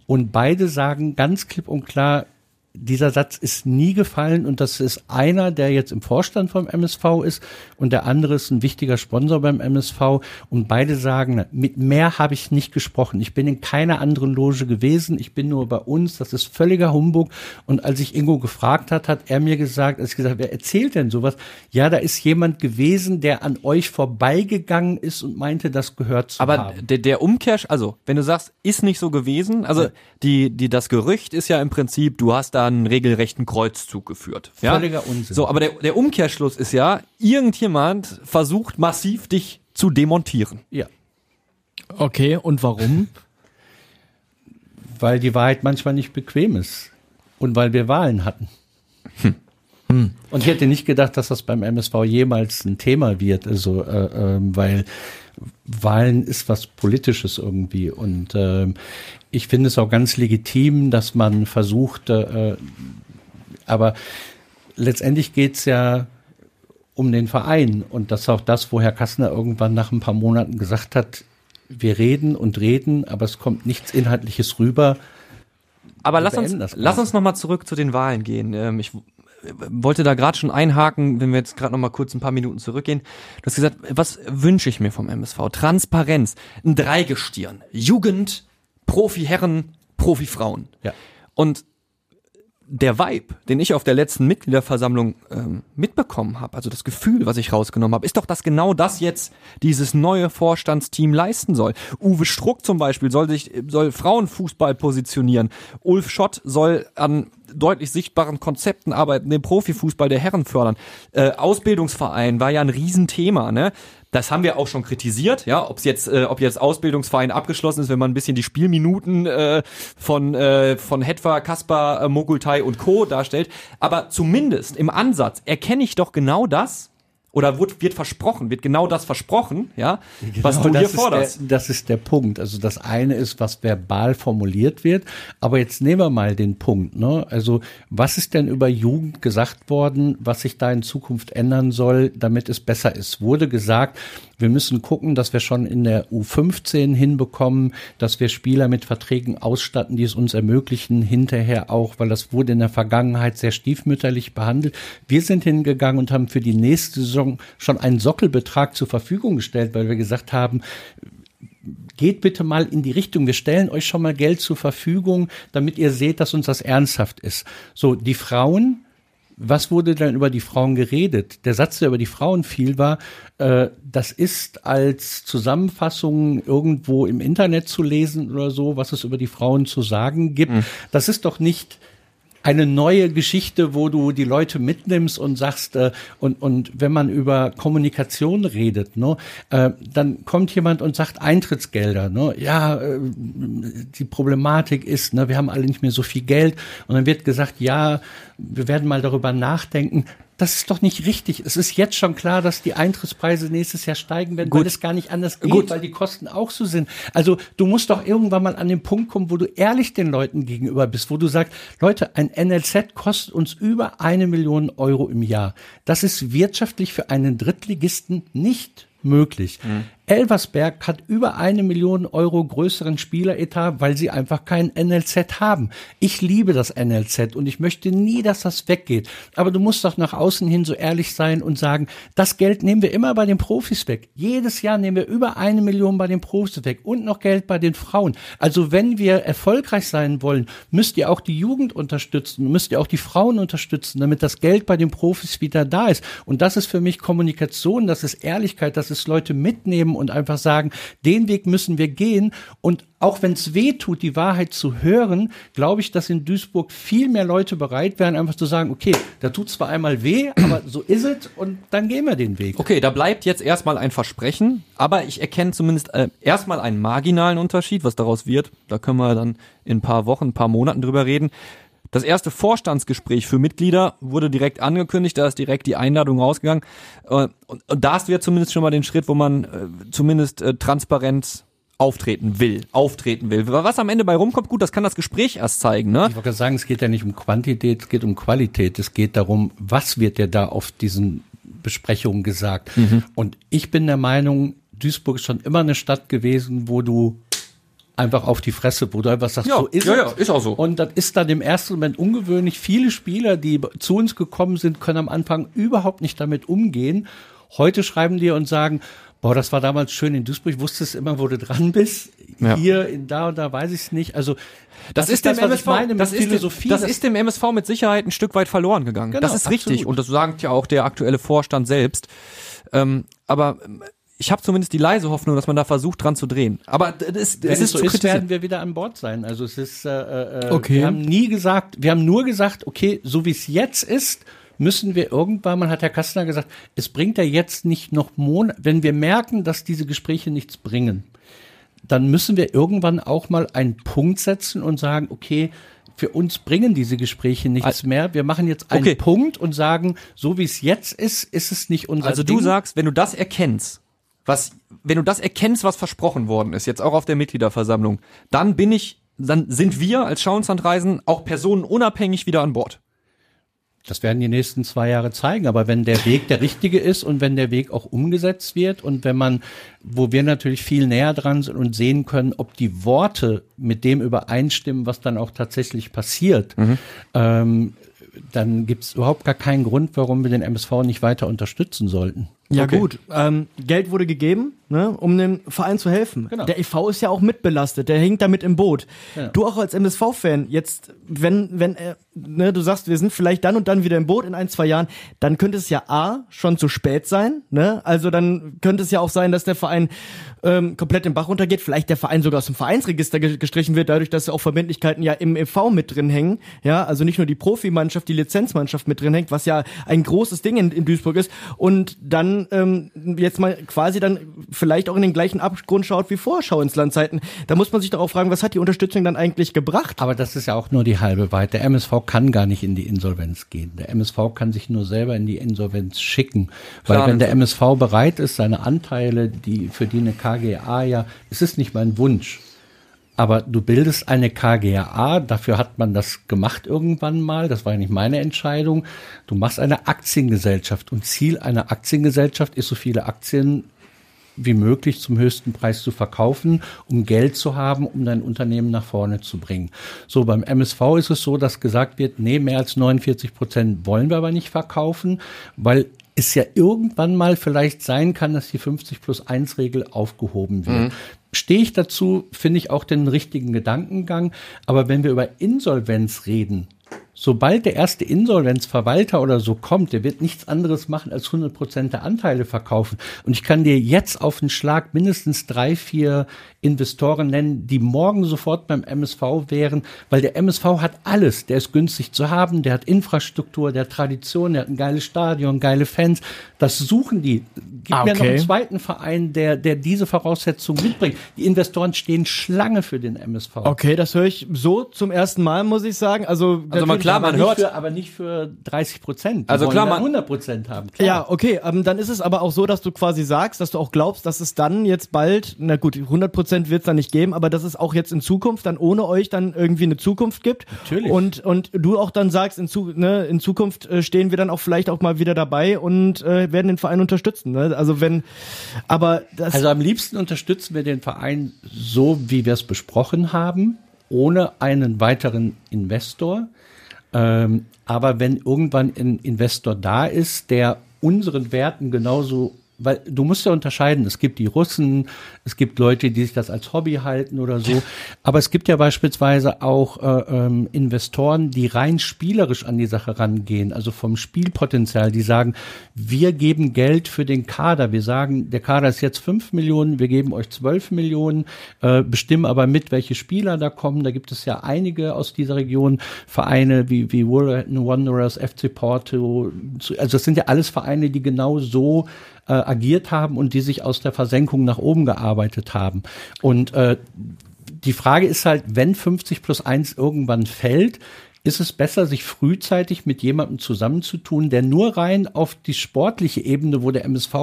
[SPEAKER 4] Und beide sagen ganz klipp und klar, dieser Satz ist nie gefallen und das ist einer, der jetzt im Vorstand vom MSV ist und der andere ist ein wichtiger Sponsor beim MSV und beide sagen, mit mehr habe ich nicht gesprochen. Ich bin in keiner anderen Loge gewesen, ich bin nur bei uns, das ist völliger Humbug und als ich Ingo gefragt hat, hat er mir gesagt, als ich gesagt, wer erzählt denn sowas? Ja, da ist jemand gewesen, der an euch vorbeigegangen ist und meinte, das gehört zu
[SPEAKER 3] Aber
[SPEAKER 4] haben.
[SPEAKER 3] der, der Umkehr, also wenn du sagst, ist nicht so gewesen, also die, die, das Gerücht ist ja im Prinzip, du hast da da einen regelrechten Kreuzzug geführt. Ja?
[SPEAKER 4] Völliger Unsinn.
[SPEAKER 3] So, aber der, der Umkehrschluss ist ja, irgendjemand versucht massiv dich zu demontieren.
[SPEAKER 4] Ja.
[SPEAKER 5] Okay, und warum?
[SPEAKER 4] weil die Wahrheit manchmal nicht bequem ist. Und weil wir Wahlen hatten. Hm. Hm. Und ich hätte nicht gedacht, dass das beim MSV jemals ein Thema wird, also äh, äh, weil Wahlen ist was Politisches irgendwie. Und äh, ich finde es auch ganz legitim, dass man versucht, äh, aber letztendlich geht's ja um den Verein und das ist auch das, wo Herr Kassner irgendwann nach ein paar Monaten gesagt hat, wir reden und reden, aber es kommt nichts Inhaltliches rüber.
[SPEAKER 3] Aber lass uns, lass uns nochmal zurück zu den Wahlen gehen. Ähm, ich wollte da gerade schon einhaken, wenn wir jetzt gerade noch mal kurz ein paar Minuten zurückgehen. Du hast gesagt, was wünsche ich mir vom MSV? Transparenz, ein Dreigestirn, Jugend, Profi-Herren, Profi-Frauen.
[SPEAKER 4] Ja.
[SPEAKER 3] Und der Vibe, den ich auf der letzten Mitgliederversammlung ähm, mitbekommen habe, also das Gefühl, was ich rausgenommen habe, ist doch, dass genau das jetzt dieses neue Vorstandsteam leisten soll. Uwe Struck zum Beispiel soll sich soll Frauenfußball positionieren. Ulf Schott soll an deutlich sichtbaren Konzepten arbeiten, den Profifußball der Herren fördern. Äh, Ausbildungsverein war ja ein Riesenthema, ne? Das haben wir auch schon kritisiert, ja, ob jetzt, äh, ob jetzt Ausbildungsverein abgeschlossen ist, wenn man ein bisschen die Spielminuten äh, von äh, von Hetwa, Kaspar, äh, Mogultai und Co. darstellt. Aber zumindest im Ansatz erkenne ich doch genau das, oder wird, wird versprochen, wird genau das versprochen, ja,
[SPEAKER 4] genau, was du hier forderst. Der, das ist der Punkt. Also das eine ist, was verbal formuliert wird, aber jetzt nehmen wir mal den Punkt. Ne? Also was ist denn über Jugend gesagt worden, was sich da in Zukunft ändern soll, damit es besser ist? Wurde gesagt, wir müssen gucken, dass wir schon in der U15 hinbekommen, dass wir Spieler mit Verträgen ausstatten, die es uns ermöglichen, hinterher auch, weil das wurde in der Vergangenheit sehr stiefmütterlich behandelt. Wir sind hingegangen und haben für die nächste Saison schon einen Sockelbetrag zur Verfügung gestellt, weil wir gesagt haben, geht bitte mal in die Richtung. Wir stellen euch schon mal Geld zur Verfügung, damit ihr seht, dass uns das ernsthaft ist. So, die Frauen was wurde denn über die Frauen geredet? Der Satz, der über die Frauen fiel, war, äh, das ist als Zusammenfassung irgendwo im Internet zu lesen oder so, was es über die Frauen zu sagen gibt. Mhm. Das ist doch nicht eine neue Geschichte, wo du die Leute mitnimmst und sagst, äh, und, und wenn man über Kommunikation redet, ne, äh, dann kommt jemand und sagt Eintrittsgelder, ne, ja, äh, die Problematik ist, ne, wir haben alle nicht mehr so viel Geld und dann wird gesagt, ja, wir werden mal darüber nachdenken. Das ist doch nicht richtig. Es ist jetzt schon klar, dass die Eintrittspreise nächstes Jahr steigen werden, Gut. weil es gar nicht anders geht, Gut. weil die Kosten auch so sind. Also du musst doch irgendwann mal an den Punkt kommen, wo du ehrlich den Leuten gegenüber bist, wo du sagst, Leute, ein NLZ kostet uns über eine Million Euro im Jahr. Das ist wirtschaftlich für einen Drittligisten nicht möglich. Mhm. Elversberg hat über eine Million Euro größeren Spieleretat, weil sie einfach kein NLZ haben. Ich liebe das NLZ und ich möchte nie, dass das weggeht. Aber du musst doch nach außen hin so ehrlich sein und sagen, das Geld nehmen wir immer bei den Profis weg. Jedes Jahr nehmen wir über eine Million bei den Profis weg und noch Geld bei den Frauen. Also wenn wir erfolgreich sein wollen, müsst ihr auch die Jugend unterstützen, müsst ihr auch die Frauen unterstützen, damit das Geld bei den Profis wieder da ist. Und das ist für mich Kommunikation, das ist Ehrlichkeit, das ist Leute mitnehmen und einfach sagen, den Weg müssen wir gehen. Und auch wenn es weh tut, die Wahrheit zu hören, glaube ich, dass in Duisburg viel mehr Leute bereit wären, einfach zu sagen, okay, da tut zwar einmal weh, <clears throat> aber so ist es und dann gehen wir den Weg.
[SPEAKER 3] Okay, da bleibt jetzt erstmal ein Versprechen, aber ich erkenne zumindest äh, erstmal einen marginalen Unterschied, was daraus wird. Da können wir dann in ein paar Wochen, ein paar Monaten drüber reden. Das erste Vorstandsgespräch für Mitglieder wurde direkt angekündigt, da ist direkt die Einladung rausgegangen. Äh, und, da hast du ja zumindest schon mal den Schritt, wo man äh, zumindest äh, transparent auftreten will, auftreten will. Was am Ende bei rumkommt, gut, das kann das Gespräch erst zeigen. Ne?
[SPEAKER 4] Ich wollte sagen, es geht ja nicht um Quantität, es geht um Qualität. Es geht darum, was wird dir da auf diesen Besprechungen gesagt. Mhm. Und ich bin der Meinung, Duisburg ist schon immer eine Stadt gewesen, wo du einfach auf die Fresse, du einfach sagst,
[SPEAKER 3] ja,
[SPEAKER 4] so ist
[SPEAKER 3] ja. Ja, ist auch so.
[SPEAKER 4] Und das ist dann im ersten Moment ungewöhnlich. Viele Spieler, die zu uns gekommen sind, können am Anfang überhaupt nicht damit umgehen. Heute schreiben die und sagen, Boah, das war damals schön in Duisburg. Ich wusste es immer, wo du dran bist. Ja. Hier, in da und da weiß ich es nicht. Also
[SPEAKER 3] das, das ist, dem MSV, das. Ist, das, das ist dem MSV mit Sicherheit ein Stück weit verloren gegangen. Genau, das ist absolut. richtig und das sagt ja auch der aktuelle Vorstand selbst. Ähm, aber ich habe zumindest die leise Hoffnung, dass man da versucht, dran zu drehen. Aber es,
[SPEAKER 4] es ist, so ist, werden wir wieder an Bord sein. Also es ist, äh, äh, okay. wir haben nie gesagt, wir haben nur gesagt, okay, so wie es jetzt ist, müssen wir irgendwann, man hat Herr Kastner gesagt, es bringt ja jetzt nicht noch Monate, wenn wir merken, dass diese Gespräche nichts bringen, dann müssen wir irgendwann auch mal einen Punkt setzen und sagen, okay, für uns bringen diese Gespräche nichts mehr. Wir machen jetzt einen okay. Punkt und sagen, so wie es jetzt ist, ist es nicht unser
[SPEAKER 3] Also
[SPEAKER 4] Ding.
[SPEAKER 3] du sagst, wenn du das erkennst, was, wenn du das erkennst, was versprochen worden ist, jetzt auch auf der Mitgliederversammlung, dann bin ich, dann sind wir als Schauenslandreisen auch personenunabhängig wieder an Bord.
[SPEAKER 4] Das werden die nächsten zwei Jahre zeigen. Aber wenn der Weg der richtige ist und wenn der Weg auch umgesetzt wird und wenn man, wo wir natürlich viel näher dran sind und sehen können, ob die Worte mit dem übereinstimmen, was dann auch tatsächlich passiert, mhm. ähm, dann gibt es überhaupt gar keinen Grund, warum wir den MSV nicht weiter unterstützen sollten.
[SPEAKER 5] Ja okay. gut, ähm, Geld wurde gegeben, ne, um dem Verein zu helfen. Genau. Der EV ist ja auch mitbelastet, der hängt damit im Boot. Ja. Du auch als MSV-Fan, jetzt, wenn, wenn, äh, ne, du sagst, wir sind vielleicht dann und dann wieder im Boot in ein, zwei Jahren, dann könnte es ja A, schon zu spät sein, ne? Also dann könnte es ja auch sein, dass der Verein ähm, komplett im Bach runtergeht, vielleicht der Verein sogar aus dem Vereinsregister gestrichen wird, dadurch, dass auch Verbindlichkeiten ja im EV mit drin hängen, ja, also nicht nur die Profimannschaft, die Lizenzmannschaft mit drin hängt, was ja ein großes Ding in, in Duisburg ist und dann ähm, jetzt mal quasi dann vielleicht auch in den gleichen Abgrund schaut wie Vorschau ins Landzeiten. Da muss man sich doch auch fragen, was hat die Unterstützung dann eigentlich gebracht?
[SPEAKER 4] Aber das ist ja auch nur die halbe Wahrheit. Der MSV kann gar nicht in die Insolvenz gehen. Der MSV kann sich nur selber in die Insolvenz schicken. Weil Klar, wenn der MSV bereit ist, seine Anteile, die für die eine KGA ja, es ist nicht mein Wunsch, aber du bildest eine KGA, dafür hat man das gemacht irgendwann mal, das war ja nicht meine Entscheidung. Du machst eine Aktiengesellschaft und Ziel einer Aktiengesellschaft ist, so viele Aktien wie möglich zum höchsten Preis zu verkaufen, um Geld zu haben, um dein Unternehmen nach vorne zu bringen. So, beim MSV ist es so, dass gesagt wird, nee, mehr als 49 Prozent wollen wir aber nicht verkaufen, weil es ja irgendwann mal vielleicht sein kann, dass die 50 plus 1 Regel aufgehoben wird. Mhm. Stehe ich dazu, finde ich auch den richtigen Gedankengang. Aber wenn wir über Insolvenz reden, sobald der erste Insolvenzverwalter oder so kommt, der wird nichts anderes machen als 100 Prozent der Anteile verkaufen. Und ich kann dir jetzt auf den Schlag mindestens drei, vier Investoren nennen, die morgen sofort beim MSV wären, weil der MSV hat alles. Der ist günstig zu haben, der hat Infrastruktur, der hat Tradition, der hat ein geiles Stadion, geile Fans. Das suchen die. Gib ah, okay. mir noch einen zweiten Verein, der, der diese Voraussetzungen mitbringt. Die Investoren stehen Schlange für den MSV.
[SPEAKER 5] Okay, das höre ich so zum ersten Mal, muss ich sagen. Also,
[SPEAKER 3] also man klar, man hört,
[SPEAKER 4] für, aber nicht für 30 Prozent.
[SPEAKER 3] Also klar, man
[SPEAKER 4] 100 Prozent haben.
[SPEAKER 5] Klar. Ja, okay. Ähm, dann ist es aber auch so, dass du quasi sagst, dass du auch glaubst, dass es dann jetzt bald, na gut, 100 Prozent wird es dann nicht geben, aber dass es auch jetzt in Zukunft dann ohne euch dann irgendwie eine Zukunft gibt.
[SPEAKER 4] Natürlich.
[SPEAKER 5] Und und du auch dann sagst, in, zu, ne, in Zukunft äh, stehen wir dann auch vielleicht auch mal wieder dabei und äh, werden den Verein unterstützen. Ne? Also wenn, aber das.
[SPEAKER 4] Also am liebsten unterstützen wir den Verein so, wie wir es besprochen haben, ohne einen weiteren Investor. Ähm, aber wenn irgendwann ein Investor da ist, der unseren Werten genauso weil du musst ja unterscheiden, es gibt die Russen, es gibt Leute, die sich das als Hobby halten oder so, aber es gibt ja beispielsweise auch äh, ähm, Investoren, die rein spielerisch an die Sache rangehen, also vom Spielpotenzial, die sagen, wir geben Geld für den Kader, wir sagen, der Kader ist jetzt fünf Millionen, wir geben euch zwölf Millionen, äh, bestimmen aber mit, welche Spieler da kommen, da gibt es ja einige aus dieser Region, Vereine wie, wie Wanderers, FC Porto, also das sind ja alles Vereine, die genau so äh, agiert haben und die sich aus der Versenkung nach oben gearbeitet haben. Und äh, die Frage ist halt, wenn 50 plus 1 irgendwann fällt, ist es besser, sich frühzeitig mit jemandem zusammenzutun, der nur rein auf die sportliche Ebene, wo der MSV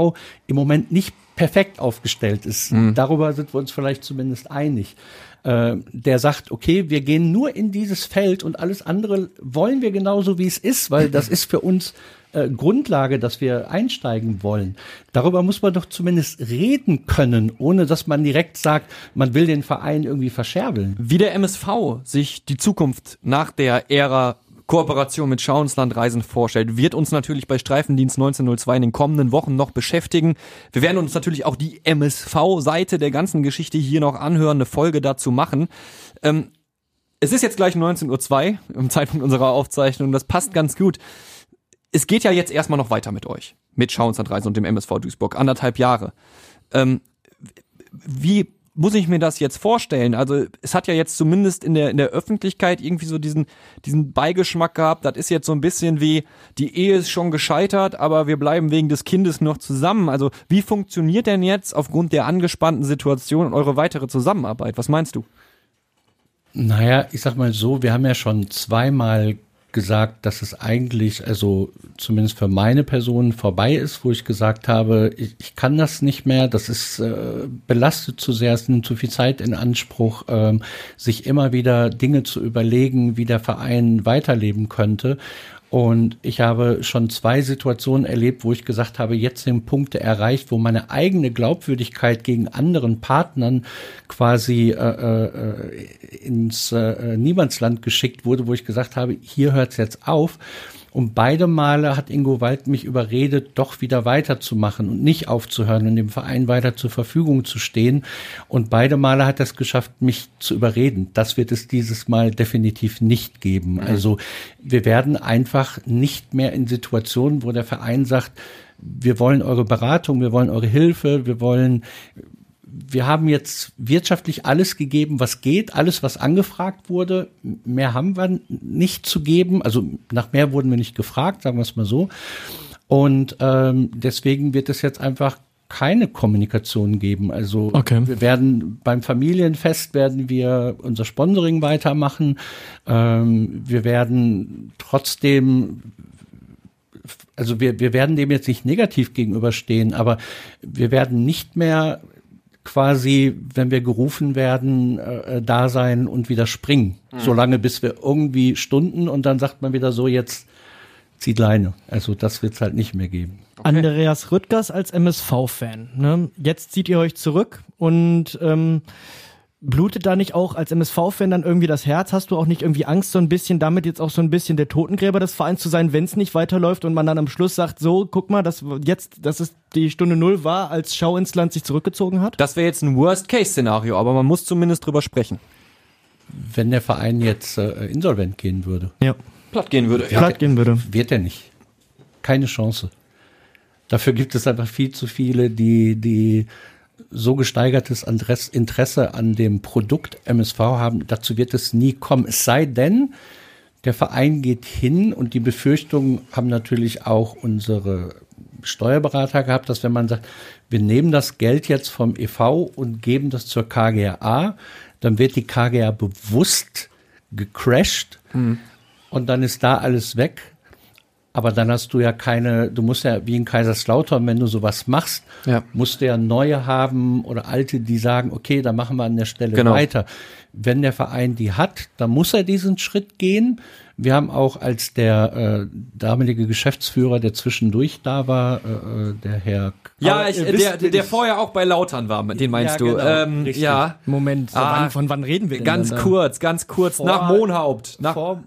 [SPEAKER 4] im Moment nicht perfekt aufgestellt ist. Mhm. Darüber sind wir uns vielleicht zumindest einig. Äh, der sagt, okay, wir gehen nur in dieses Feld und alles andere wollen wir genauso, wie es ist, weil das <laughs> ist für uns äh, Grundlage, dass wir einsteigen wollen. Darüber muss man doch zumindest reden können, ohne dass man direkt sagt, man will den Verein irgendwie verscherbeln.
[SPEAKER 3] Wie der MSV sich die Zukunft nach der Ära Kooperation mit Schau ins Land Reisen vorstellt, wird uns natürlich bei Streifendienst 1902 in den kommenden Wochen noch beschäftigen. Wir werden uns natürlich auch die MSV-Seite der ganzen Geschichte hier noch anhören, eine Folge dazu machen. Ähm, es ist jetzt gleich 19.02 Uhr im Zeitpunkt unserer Aufzeichnung, das passt ganz gut. Es geht ja jetzt erstmal noch weiter mit euch, mit Schau ins Land Reisen und dem MSV Duisburg, anderthalb Jahre. Ähm, wie muss ich mir das jetzt vorstellen? Also es hat ja jetzt zumindest in der in der Öffentlichkeit irgendwie so diesen diesen Beigeschmack gehabt. Das ist jetzt so ein bisschen wie die Ehe ist schon gescheitert, aber wir bleiben wegen des Kindes noch zusammen. Also wie funktioniert denn jetzt aufgrund der angespannten Situation eure weitere Zusammenarbeit? Was meinst du?
[SPEAKER 4] Naja, ich sag mal so, wir haben ja schon zweimal gesagt, dass es eigentlich, also zumindest für meine Person vorbei ist, wo ich gesagt habe, ich, ich kann das nicht mehr, das ist äh, belastet zu sehr, es nimmt zu viel Zeit in Anspruch, ähm, sich immer wieder Dinge zu überlegen, wie der Verein weiterleben könnte. Und ich habe schon zwei Situationen erlebt, wo ich gesagt habe, jetzt sind Punkte erreicht, wo meine eigene Glaubwürdigkeit gegen anderen Partnern quasi äh, äh, ins äh, Niemandsland geschickt wurde, wo ich gesagt habe, hier hört es jetzt auf. Und beide Male hat Ingo Wald mich überredet, doch wieder weiterzumachen und nicht aufzuhören und dem Verein weiter zur Verfügung zu stehen. Und beide Male hat er es geschafft, mich zu überreden. Das wird es dieses Mal definitiv nicht geben. Also wir werden einfach nicht mehr in Situationen, wo der Verein sagt, wir wollen eure Beratung, wir wollen eure Hilfe, wir wollen wir haben jetzt wirtschaftlich alles gegeben, was geht, alles, was angefragt wurde. Mehr haben wir nicht zu geben. Also nach mehr wurden wir nicht gefragt, sagen wir es mal so. Und ähm, deswegen wird es jetzt einfach keine Kommunikation geben. Also okay. wir werden beim Familienfest werden wir unser Sponsoring weitermachen. Ähm, wir werden trotzdem also wir, wir werden dem jetzt nicht negativ gegenüberstehen, aber wir werden nicht mehr quasi, wenn wir gerufen werden, äh, da sein und wieder springen. Mhm. Solange bis wir irgendwie Stunden und dann sagt man wieder so, jetzt zieht Leine. Also das wird es halt nicht mehr geben.
[SPEAKER 5] Okay. Andreas Rüttgers als MSV-Fan. Ne? Jetzt zieht ihr euch zurück und ähm, Blutet da nicht auch als MSV-Fan dann irgendwie das Herz? Hast du auch nicht irgendwie Angst, so ein bisschen damit jetzt auch so ein bisschen der Totengräber des Vereins zu sein, wenn es nicht weiterläuft und man dann am Schluss sagt, so, guck mal, das jetzt, das ist die Stunde Null war, als Schau ins Land sich zurückgezogen hat?
[SPEAKER 3] Das wäre jetzt ein Worst-Case-Szenario, aber man muss zumindest drüber sprechen.
[SPEAKER 4] Wenn der Verein jetzt äh, insolvent gehen würde.
[SPEAKER 5] Ja.
[SPEAKER 3] Platt gehen würde.
[SPEAKER 5] Ja. Platt gehen würde.
[SPEAKER 4] Wird er nicht. Keine Chance. Dafür gibt es einfach viel zu viele, die, die so gesteigertes Interesse an dem Produkt MSV haben, dazu wird es nie kommen. Es sei denn, der Verein geht hin und die Befürchtungen haben natürlich auch unsere Steuerberater gehabt, dass wenn man sagt, wir nehmen das Geld jetzt vom EV und geben das zur KGA, dann wird die KGA bewusst gecrashed mhm. und dann ist da alles weg. Aber dann hast du ja keine, du musst ja wie in Kaiserslautern, wenn du sowas machst, ja. musst du ja neue haben oder alte, die sagen, okay, da machen wir an der Stelle genau. weiter. Wenn der Verein die hat, dann muss er diesen Schritt gehen. Wir haben auch als der äh, damalige Geschäftsführer, der zwischendurch da war, äh, äh der Herr.
[SPEAKER 3] Ja, ich, der, der, der vorher auch bei Lautern war, den meinst ja, du? Genau,
[SPEAKER 5] ähm, ja. Moment, ah, wann, von wann reden wir denn?
[SPEAKER 3] Ganz dann? kurz, ganz kurz, vor, nach Monhaupt. Nach,
[SPEAKER 4] vor,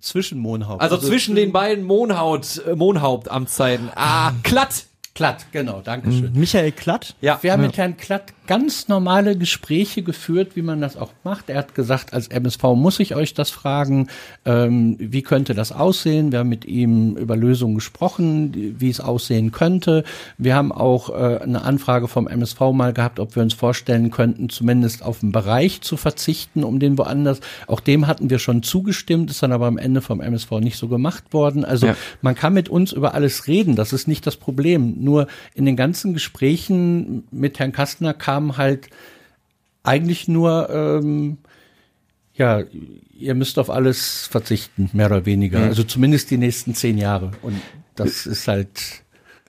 [SPEAKER 4] zwischen Monhaupt.
[SPEAKER 3] Also, also zwischen den beiden Monhaut, äh, Monhauptamtszeiten. Ah, <laughs> Klatt.
[SPEAKER 4] Klatt, genau, danke schön.
[SPEAKER 5] Michael Klatt?
[SPEAKER 4] Ja. Wir haben ja. mit Herrn Klatt ganz normale Gespräche geführt, wie man das auch macht. Er hat gesagt, als MSV muss ich euch das fragen, ähm, wie könnte das aussehen? Wir haben mit ihm über Lösungen gesprochen, wie es aussehen könnte. Wir haben auch äh, eine Anfrage vom MSV mal gehabt, ob wir uns vorstellen könnten, zumindest auf einen Bereich zu verzichten, um den woanders. Auch dem hatten wir schon zugestimmt, ist dann aber am Ende vom MSV nicht so gemacht worden. Also ja. man kann mit uns über alles reden, das ist nicht das Problem. Nur in den ganzen Gesprächen mit Herrn Kastner kam haben halt eigentlich nur, ähm, ja, ihr müsst auf alles verzichten, mehr oder weniger. Also zumindest die nächsten zehn Jahre. Und das ist halt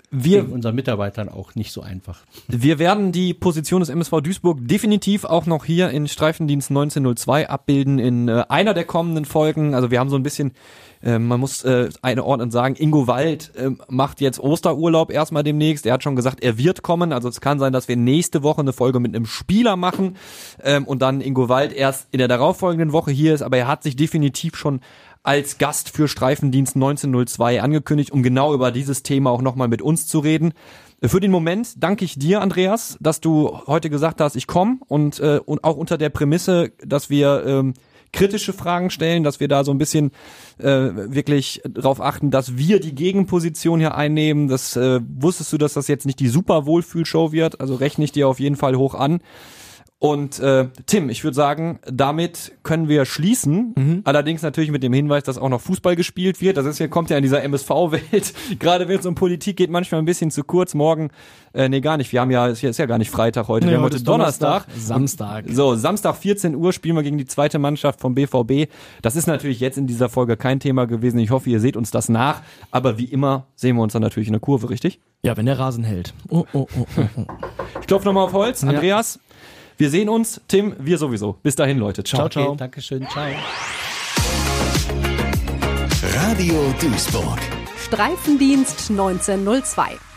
[SPEAKER 3] Wir,
[SPEAKER 4] unseren Mitarbeitern auch nicht so einfach.
[SPEAKER 3] Wir werden die Position des MSV Duisburg definitiv auch noch hier in Streifendienst 1902 abbilden in äh, einer der kommenden Folgen. Also wir haben so ein bisschen, äh, man muss äh, einordnen sagen, Ingo Wald äh, macht jetzt Osterurlaub erstmal demnächst. Er hat schon gesagt, er wird kommen. Also es kann sein, dass wir nächste Woche eine Folge mit einem Spieler machen ähm, und dann Ingo Wald erst in der darauffolgenden Woche hier ist. Aber er hat sich definitiv schon als Gast für Streifendienst 1902 angekündigt, um genau über dieses Thema auch nochmal mit uns zu reden. Für den Moment danke ich dir, Andreas, dass du heute gesagt hast, ich komme und, äh, und auch unter der Prämisse, dass wir ähm, kritische Fragen stellen, dass wir da so ein bisschen äh, wirklich darauf achten, dass wir die Gegenposition hier einnehmen. Das äh, wusstest du, dass das jetzt nicht die super Wohlfühlshow wird, also rechne ich dir auf jeden Fall hoch an. Und äh, Tim, ich würde sagen, damit können wir schließen. Allerdings natürlich mit dem Hinweis, dass auch noch Fußball gespielt wird. Das ist ja kommt ja in dieser MSV-Welt. <laughs> Gerade wenn es um Politik geht, manchmal ein bisschen zu kurz. Morgen, äh, nee, gar nicht. Wir haben ja, es ist ja gar nicht Freitag heute. wir haben heute
[SPEAKER 5] ist
[SPEAKER 3] Donnerstag.
[SPEAKER 5] Samstag.
[SPEAKER 3] So, Samstag 14 Uhr spielen wir gegen die zweite Mannschaft vom BVB. Das ist natürlich jetzt in dieser Folge kein Thema gewesen. Ich hoffe, ihr seht uns das nach. Aber wie immer sehen wir uns dann natürlich in der Kurve, richtig?
[SPEAKER 5] Ja, wenn der Rasen hält. Oh, oh, oh, oh, oh.
[SPEAKER 3] Ich klopfe nochmal auf Holz. Andreas, wir sehen uns. Tim, wir sowieso. Bis dahin, Leute. Ciao.
[SPEAKER 5] Ciao, ciao.
[SPEAKER 4] Okay, Dankeschön, ciao.
[SPEAKER 1] Radio Duisburg.
[SPEAKER 2] Streifendienst 1902.